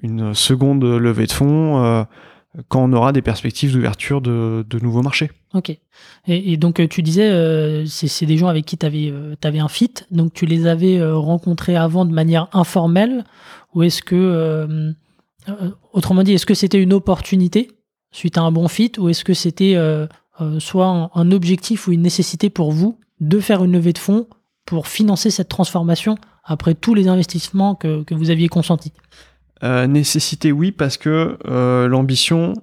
une seconde levée de fonds quand on aura des perspectives d'ouverture de, nouveaux marchés. Ok. Et, donc, euh, tu disais, euh, c'est des gens avec qui tu avais, un fit. Donc, tu les avais euh, rencontrés avant de manière informelle Ou est-ce que, euh, euh, autrement dit, est-ce que c'était une opportunité suite à un bon fit Ou est-ce que c'était euh, euh, soit un, objectif ou une nécessité pour vous de faire une levée de fonds pour financer cette transformation après tous les investissements que, que vous aviez consentis? Euh, nécessité, oui, parce que euh, l'ambition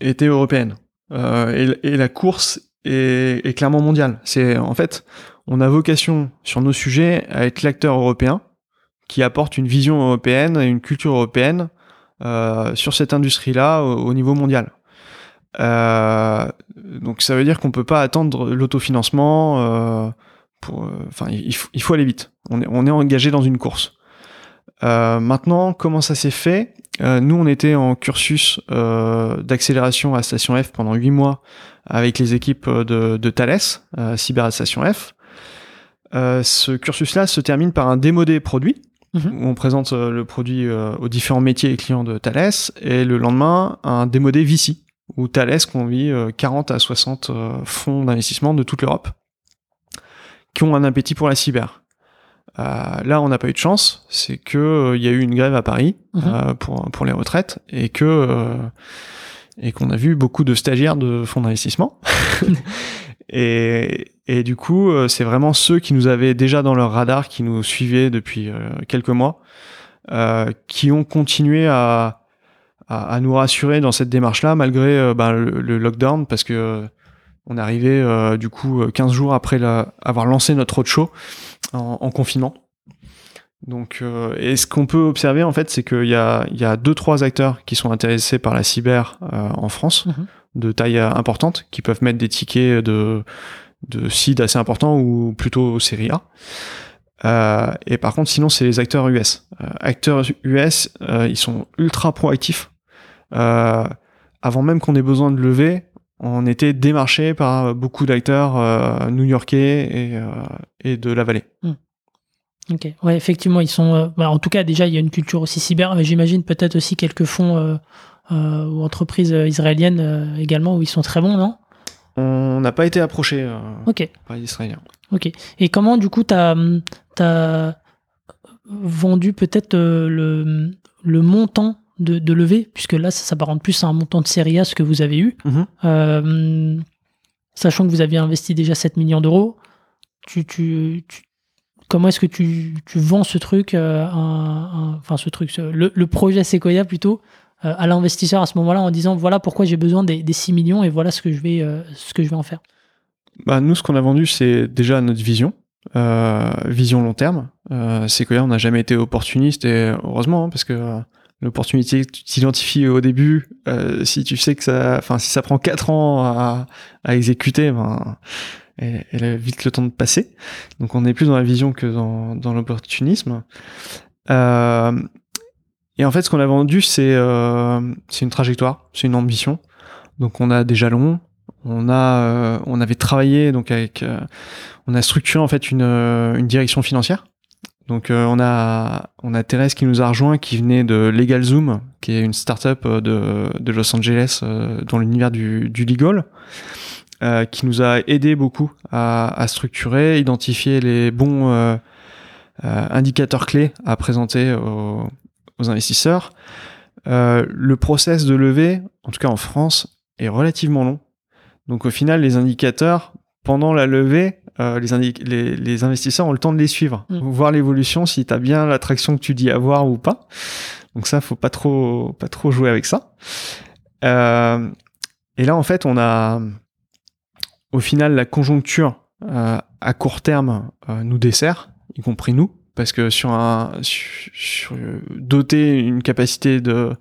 était européenne Euh, et, la course est, clairement mondiale. C'est en fait, on a vocation sur nos sujets à être l'acteur européen qui apporte une vision européenne et une culture européenne euh, sur cette industrie-là au, au niveau mondial. Euh, donc ça veut dire qu'on peut pas attendre l'autofinancement. Euh, euh, enfin, il, faut, aller vite. On est engagé dans une course. Euh, maintenant, comment ça s'est fait? Euh, Nous, on était en cursus euh, d'accélération à Station F pendant huit mois avec les équipes de, de Thales, euh, Cyber à Station F. Euh, ce cursus-là se termine par un démodé produit, Mhm. où on présente euh, le produit euh, aux différents métiers et clients de Thales, et le lendemain, un démodé VC, où Thales convie euh, 40 à 60 euh, fonds d'investissement de toute l'Europe qui ont un appétit pour la cyber. Euh, là, on n'a pas eu de chance, c'est que euh, il y a eu une grève à Paris Mhm. euh, pour pour les retraites et que et qu'on a vu beaucoup de stagiaires de fonds d'investissement. *laughs* *laughs* et et du coup, c'est vraiment ceux qui nous avaient déjà dans leur radar, qui nous suivaient depuis quelques mois, euh, qui ont continué à, à à nous rassurer dans cette démarche-là malgré euh, ben, le, le lockdown parce que euh, on est arrivé euh, du coup euh, 15 jours après la, avoir lancé notre roadshow en, en confinement. Donc, euh, et ce qu'on peut observer en fait, c'est qu'il y a, il y a deux trois acteurs qui sont intéressés par la cyber euh, en France, Mhm. de taille euh, importante, qui peuvent mettre des tickets de de seed assez importants ou plutôt série A. Euh, et par contre, sinon, c'est les acteurs US. Euh, acteurs US, euh, ils sont ultra proactifs. Euh, avant même qu'on ait besoin de lever, on était démarché par beaucoup d'acteurs new-yorkais et, et de la vallée. Hmm. Ok, ouais, effectivement, ils sont. Bah, en tout cas, déjà, il y a une culture aussi cyber. mais J'imagine peut-être aussi quelques fonds ou entreprises israéliennes également où ils sont très bons, non? On n'a pas été approché par les Israéliens. Ok. Et comment, du coup, tu as, vendu peut-être le, le montant de, de levée, puisque là, ça s'apparente plus à un montant de série A, ce que vous avez eu. Mhm. Euh, sachant que vous aviez investi déjà 7 millions d'euros, tu, tu, comment est-ce que tu, tu, vends ce truc, euh, enfin ce truc, le, le, projet Sequoia plutôt, euh, à l'investisseur à ce moment-là en disant voilà pourquoi j'ai besoin des, des, 6 millions et voilà ce que je vais, ce que je vais en faire bah, Nous, ce qu'on a vendu, c'est déjà notre vision. vision long terme. Sequoia, on n'a jamais été opportuniste et heureusement, hein, parce que l'opportunité que tu t'identifies au début, euh, si tu sais que ça, enfin si ça prend quatre ans à, exécuter, ben, elle, a vite le temps de passer. Donc on est plus dans la vision que dans, dans l'opportunisme. Euh, et en fait, ce qu'on a vendu, c'est euh, une trajectoire, c'est une ambition. Donc on a des jalons, on a euh, on avait travaillé donc avec, on a structuré en fait une, une direction financière donc euh, on a on a Thérèse qui nous a rejoint, qui venait de LegalZoom, qui est une startup euh, de, de Los Angeles euh, dans l'univers du, du legal, qui nous a aidé beaucoup à, structurer, identifier les bons indicateurs clés à présenter aux, aux investisseurs. le process de levée, en tout cas en France, est relativement long. Donc au final, les indicateurs pendant la levée, euh, les, les, investisseurs ont le temps de les suivre, mm. voir l'évolution, si tu as bien l'attraction que tu dis avoir ou pas. Donc ça, faut pas trop, pas trop jouer avec ça. Euh, et là, en fait, on a, au final, la conjoncture euh, à court terme nous dessert, y compris nous, parce que sur un, sur, doter une capacité de,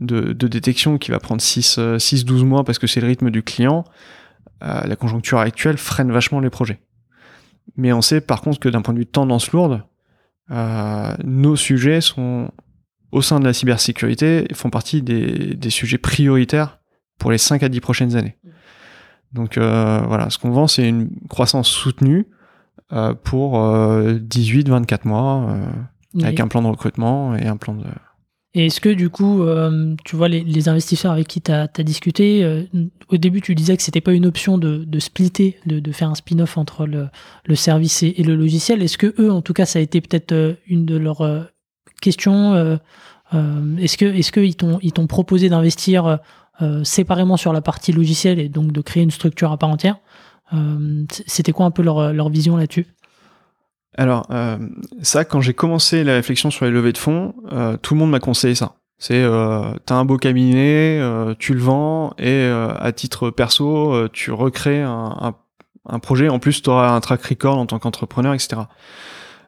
de, de, détection qui va prendre 6-12 mois parce que c'est le rythme du client, euh, la conjoncture actuelle freine vachement les projets. Mais on sait par contre que d'un point de vue de tendance lourde, euh, nos sujets sont au sein de la cybersécurité font partie des, des sujets prioritaires pour les 5 à 10 prochaines années. Donc euh, voilà, ce qu'on vend, c'est une croissance soutenue euh, pour 18-24 euh, mois, avec un plan de recrutement et un plan de, et est-ce que du coup, euh, tu vois, les, investisseurs avec qui tu as, discuté, euh, au début tu disais que c'était pas une option de, de splitter, de, faire un spin-off entre le, service et, le logiciel. Est-ce que eux, en tout cas, ça a été peut-être euh, une de leurs questions Est-ce que est-ce qu'ils t'ont t'ont proposé d'investir séparément sur la partie logicielle et donc de créer une structure à part entière C'était quoi un peu leur, leur vision là-dessus? Alors, euh, ça, quand j'ai commencé la réflexion sur les levées de fonds, euh, tout le monde m'a conseillé ça. C'est, euh, t'as un beau cabinet, euh, tu le vends, et à titre perso, tu recrées un, projet. En plus, tu auras un track record en tant qu'entrepreneur, etc.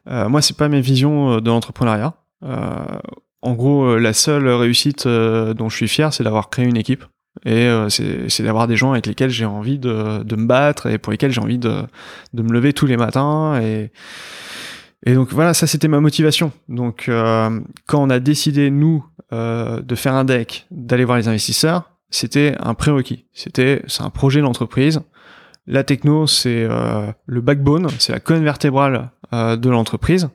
moi, c'est pas mes visions de l'entrepreneuriat. en gros, la seule réussite dont je suis fier, c'est d'avoir créé une équipe et euh, c'est d'avoir des gens avec lesquels j'ai envie de, de, me battre et pour lesquels j'ai envie de, de, me lever tous les matins. Et, et donc voilà, ça c'était ma motivation. Donc euh, quand on a décidé, nous, euh, de faire un deck, d'aller voir les investisseurs, c'était un prérequis. C'était c'est un projet d'entreprise. La techno, c'est euh, le backbone, c'est la colonne vertébrale euh, de l'entreprise.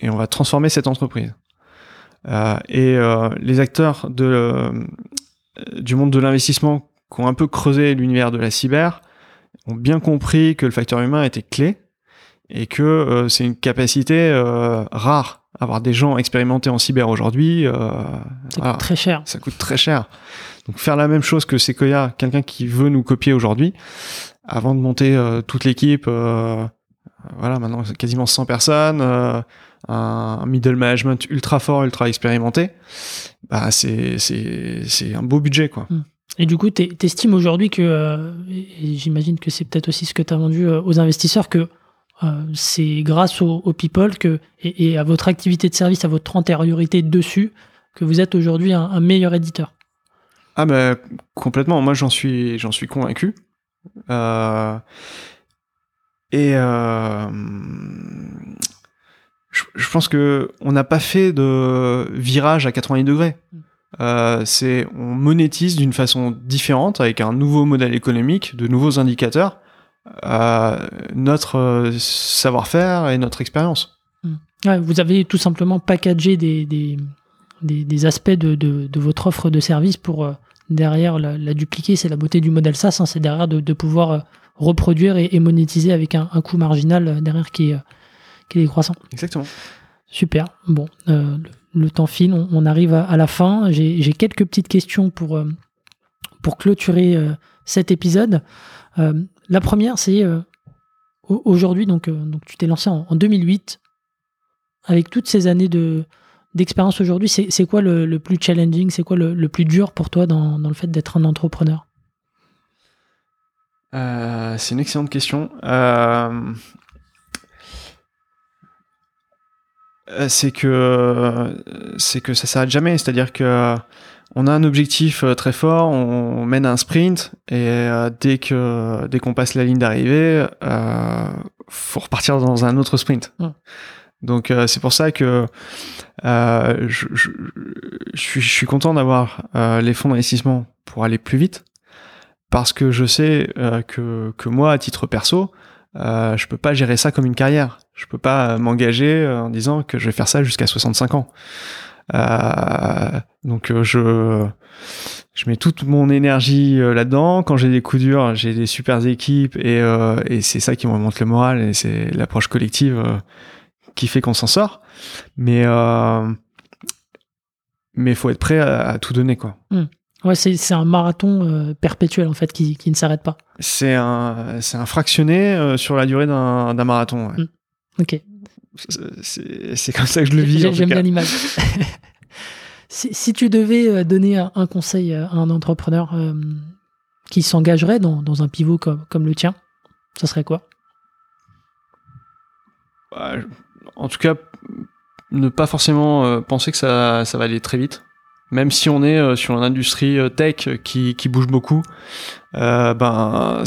Et on va transformer cette entreprise. et les acteurs de du monde de l'investissement qui ont un peu creusé l'univers de la cyber ont bien compris que le facteur humain était clé et que euh, c'est une capacité euh, rare. Avoir des gens expérimentés en cyber aujourd'hui, euh, ça coûte très cher. Ça coûte très cher. Donc faire la même chose que Sequoia, quelqu'un qui veut nous copier aujourd'hui, avant de monter toute l'équipe, voilà, maintenant quasiment 100 personnes, un middle management ultra fort, ultra expérimenté, bah c'est c'est un beau budget quoi. Hmm. Et du coup, tu estimes aujourd'hui que, euh, et j'imagine que c'est peut-être aussi ce que tu as vendu euh, aux investisseurs, que euh, c'est grâce aux, people que, et, à votre activité de service, à votre antériorité dessus, que vous êtes aujourd'hui un, meilleur éditeur? Ah ben complètement, moi j'en suis, j'en suis convaincu. et je, pense que on n'a pas fait de virage à 90 degrés. c'est on monétise d'une façon différente avec un nouveau modèle économique, de nouveaux indicateurs, notre savoir-faire et notre expérience. Hmm. vous avez tout simplement packagé des, des, des, aspects de, de, votre offre de service pour derrière la, dupliquer. C'est la beauté du modèle SaaS, hein, c'est derrière de, pouvoir reproduire et, monétiser avec un, coût marginal derrière qui est, qui est décroissant. Exactement. Super. Bon, euh, le, temps file, on, arrive à, la fin. J'ai quelques petites questions pour, euh, pour clôturer euh, cet épisode. la première, c'est aujourd'hui, donc, donc tu t'es lancé en, 2008. Avec toutes ces années de, d'expérience aujourd'hui, c'est quoi le, plus challenging, c'est quoi le, plus dur pour toi dans, dans le fait d'être un entrepreneur? C'est une excellente question. Euh, Euh, c'est que c'est que ça s'arrête jamais. C'est-à-dire que on a un objectif euh, très fort, on mène un sprint et euh, dès que dès qu'on passe la ligne d'arrivée, euh, faut repartir dans un autre sprint. Donc c'est pour ça que je, je, je, suis, je, suis, content d'avoir les fonds d'investissement pour aller plus vite parce que je sais que, que moi à titre perso, euh, je peux pas gérer ça comme une carrière. Je peux pas m'engager en disant que je vais faire ça jusqu'à 65 ans. Euh, donc euh, je je mets toute mon énergie euh, là-dedans. Quand j'ai des coups durs, j'ai des super équipes et, et c'est ça qui me remonte le moral et c'est l'approche collective qui fait qu'on s'en sort. Mais mais faut être prêt à, tout donner quoi. Hmm. Ouais, c'est un marathon euh, perpétuel en fait qui, qui ne s'arrête pas. C'est un, un fractionné euh, sur la durée d'un marathon. Ouais. Mm. Ok. C'est comme ça que je le vis. J'aime bien l'image. *laughs* si, si, tu devais euh, donner un conseil à un entrepreneur qui s'engagerait dans, dans, un pivot comme, comme le tien, ça serait quoi? Bah, En tout cas, ne pas forcément penser que ça, ça va aller très vite même si on est euh, sur une industrie euh, tech qui, bouge beaucoup, euh, ben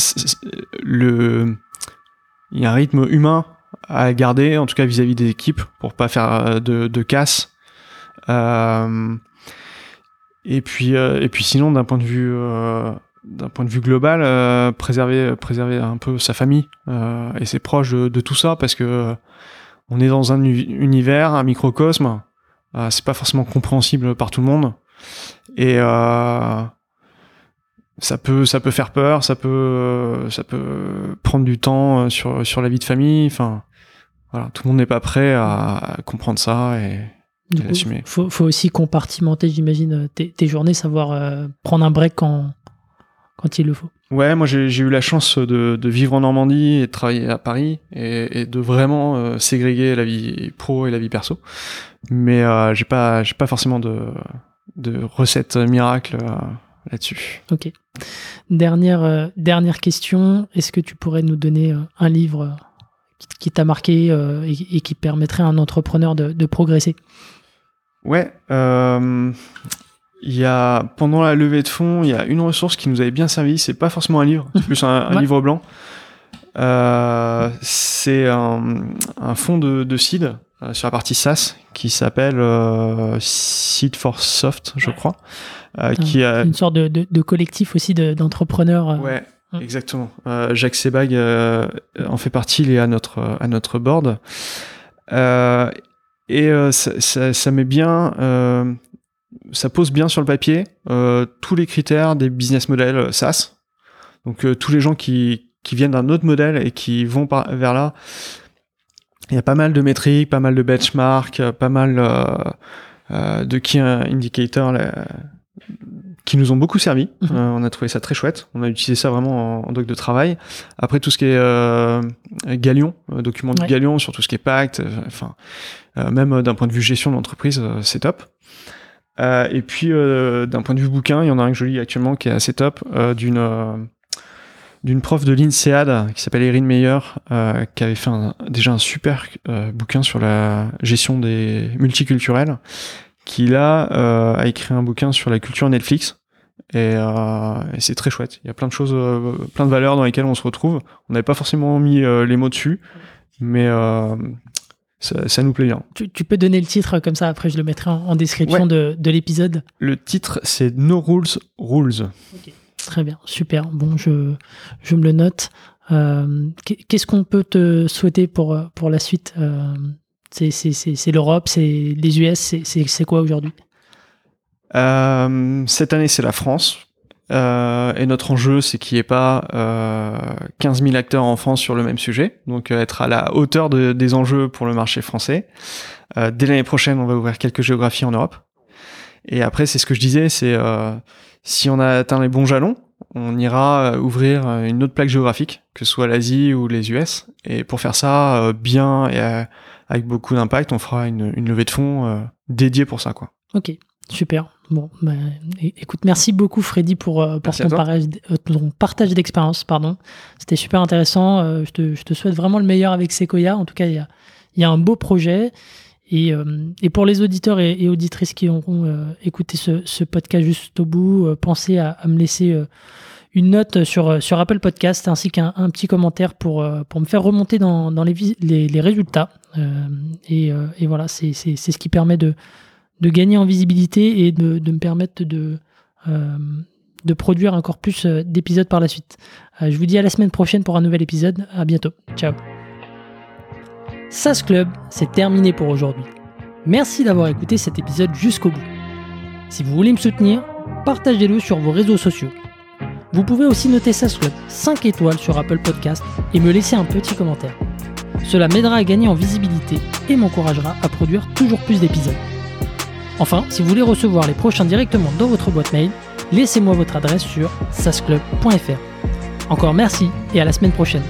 le il y a un rythme humain à garder, en tout cas vis-à-vis des équipes, pour pas faire de, de casse. et puis et puis sinon d'un point de vue global, préserver un peu sa famille et ses proches de, tout ça parce que on est dans un univers, un microcosme euh, c'est pas forcément compréhensible par tout le monde. Et euh, ça peut ça peut faire peur, ça peut ça peut prendre du temps euh, sur sur la vie de famille. Enfin, voilà, tout le monde n'est pas prêt à, comprendre ça et, l'assumer. Faut faut aussi compartimenter, j'imagine, tes, tes, journées, savoir prendre un break quand quand il le faut. Ouais, moi j'ai eu la chance de, de, vivre en Normandie et de travailler à Paris et, et de vraiment euh, ségréguer la vie pro et la vie perso. Mais euh, j'ai pas j'ai pas forcément de, de recette miracle euh, là-dessus. Ok. Dernière euh, dernière question. Est-ce que tu pourrais nous donner un livre qui, t'a marqué et, et, qui permettrait à un entrepreneur de, de progresser? Ouais. Il y a pendant la levée de fonds, il y a une ressource qui nous avait bien servi. C'est pas forcément un livre, c'est *laughs* plus un, livre blanc. Euh, c'est un, un fonds de, de seed euh, sur la partie SaaS qui s'appelle euh, Seed for Soft, je crois. Euh, qui a une sorte de, de, de collectif aussi d'entrepreneurs. Euh. ouais, exactement. Jacques Sebag en fait partie. Il est à notre à notre board. et ça, ça, ça, met bien ça pose bien sur le papier euh, tous les critères des business models SaaS. Donc euh, tous les gens qui, qui viennent d'un autre modèle et qui vont par, vers là, il y a pas mal de métriques, pas mal de benchmarks, pas mal euh, de key indicators qui nous ont beaucoup servi. Mhm. on a trouvé ça très chouette. On a utilisé ça vraiment en, doc de travail. Après tout ce qui est Galion, document de Galion sur tout ce qui est pacte, enfin même d'un point de vue gestion d'entreprise, c'est top. Euh, et puis, euh, d'un point de vue bouquin, il y en a un que je lis actuellement qui est assez top, euh, d'une d'une prof de l'INSEAD qui s'appelle Erin Meyer, qui avait fait déjà un super bouquin sur la gestion des multiculturels, qui là a écrit un bouquin sur la culture Netflix. Et, et c'est très chouette. Il y a plein de choses, plein de valeurs dans lesquelles on se retrouve. On n'avait pas forcément mis les mots dessus, mais ça, nous plaît bien. Tu, peux donner le titre comme ça, après je le mettrai en, description de, l'épisode. Le titre, c'est No Rules Rules. Très bien, super. Bon, je, je me le note. Euh, qu'est-ce qu'on peut te souhaiter pour, pour la suite euh, C'est l'Europe, c'est les US, c'est quoi aujourd'hui? Euh, Cette année, c'est la France. Et notre enjeu, c'est qu'il n'y ait pas euh, 15 000 acteurs en France sur le même sujet, donc être à la hauteur de, des enjeux pour le marché français. dès l'année prochaine, on va ouvrir quelques géographies en Europe. Et après, c'est ce que je disais, c'est si on a atteint les bons jalons, on ira euh, ouvrir euh, une autre plaque géographique, que ce soit l'Asie ou les US. Et pour faire ça euh, bien et avec beaucoup d'impact, on fera une, levée de fonds dédiée pour ça. Quoi. Ok, super. Bon, bah, écoute, merci beaucoup Freddy pour, pour ton, partage, d'expérience. Pardon, C'était super intéressant. je, te, souhaite vraiment le meilleur avec Sequoia. En tout cas, il y a, y a un beau projet. Et, euh, et, pour les auditeurs et, auditrices qui auront euh, écouté ce, ce, podcast juste au bout, euh, pensez à, à, me laisser une note sur, sur Apple Podcast ainsi qu'un un petit commentaire pour, pour me faire remonter dans, dans les, les, les, résultats. Et, et, voilà, c'est ce qui permet de, de gagner en visibilité et de, me permettre de, de produire encore plus d'épisodes par la suite. je vous dis à la semaine prochaine pour un nouvel épisode. À bientôt. Ciao. SAS Club, c'est terminé pour aujourd'hui. Merci d'avoir écouté cet épisode jusqu'au bout. Si vous voulez me soutenir, partagez-le sur vos réseaux sociaux. Vous pouvez aussi noter SAS Club 5 étoiles sur Apple Podcast et me laisser un petit commentaire. Cela m'aidera à gagner en visibilité et m'encouragera à produire toujours plus d'épisodes. Enfin, si vous voulez recevoir les prochains directement dans votre boîte mail, laissez-moi votre adresse sur sasclub.fr. Encore merci et à la semaine prochaine.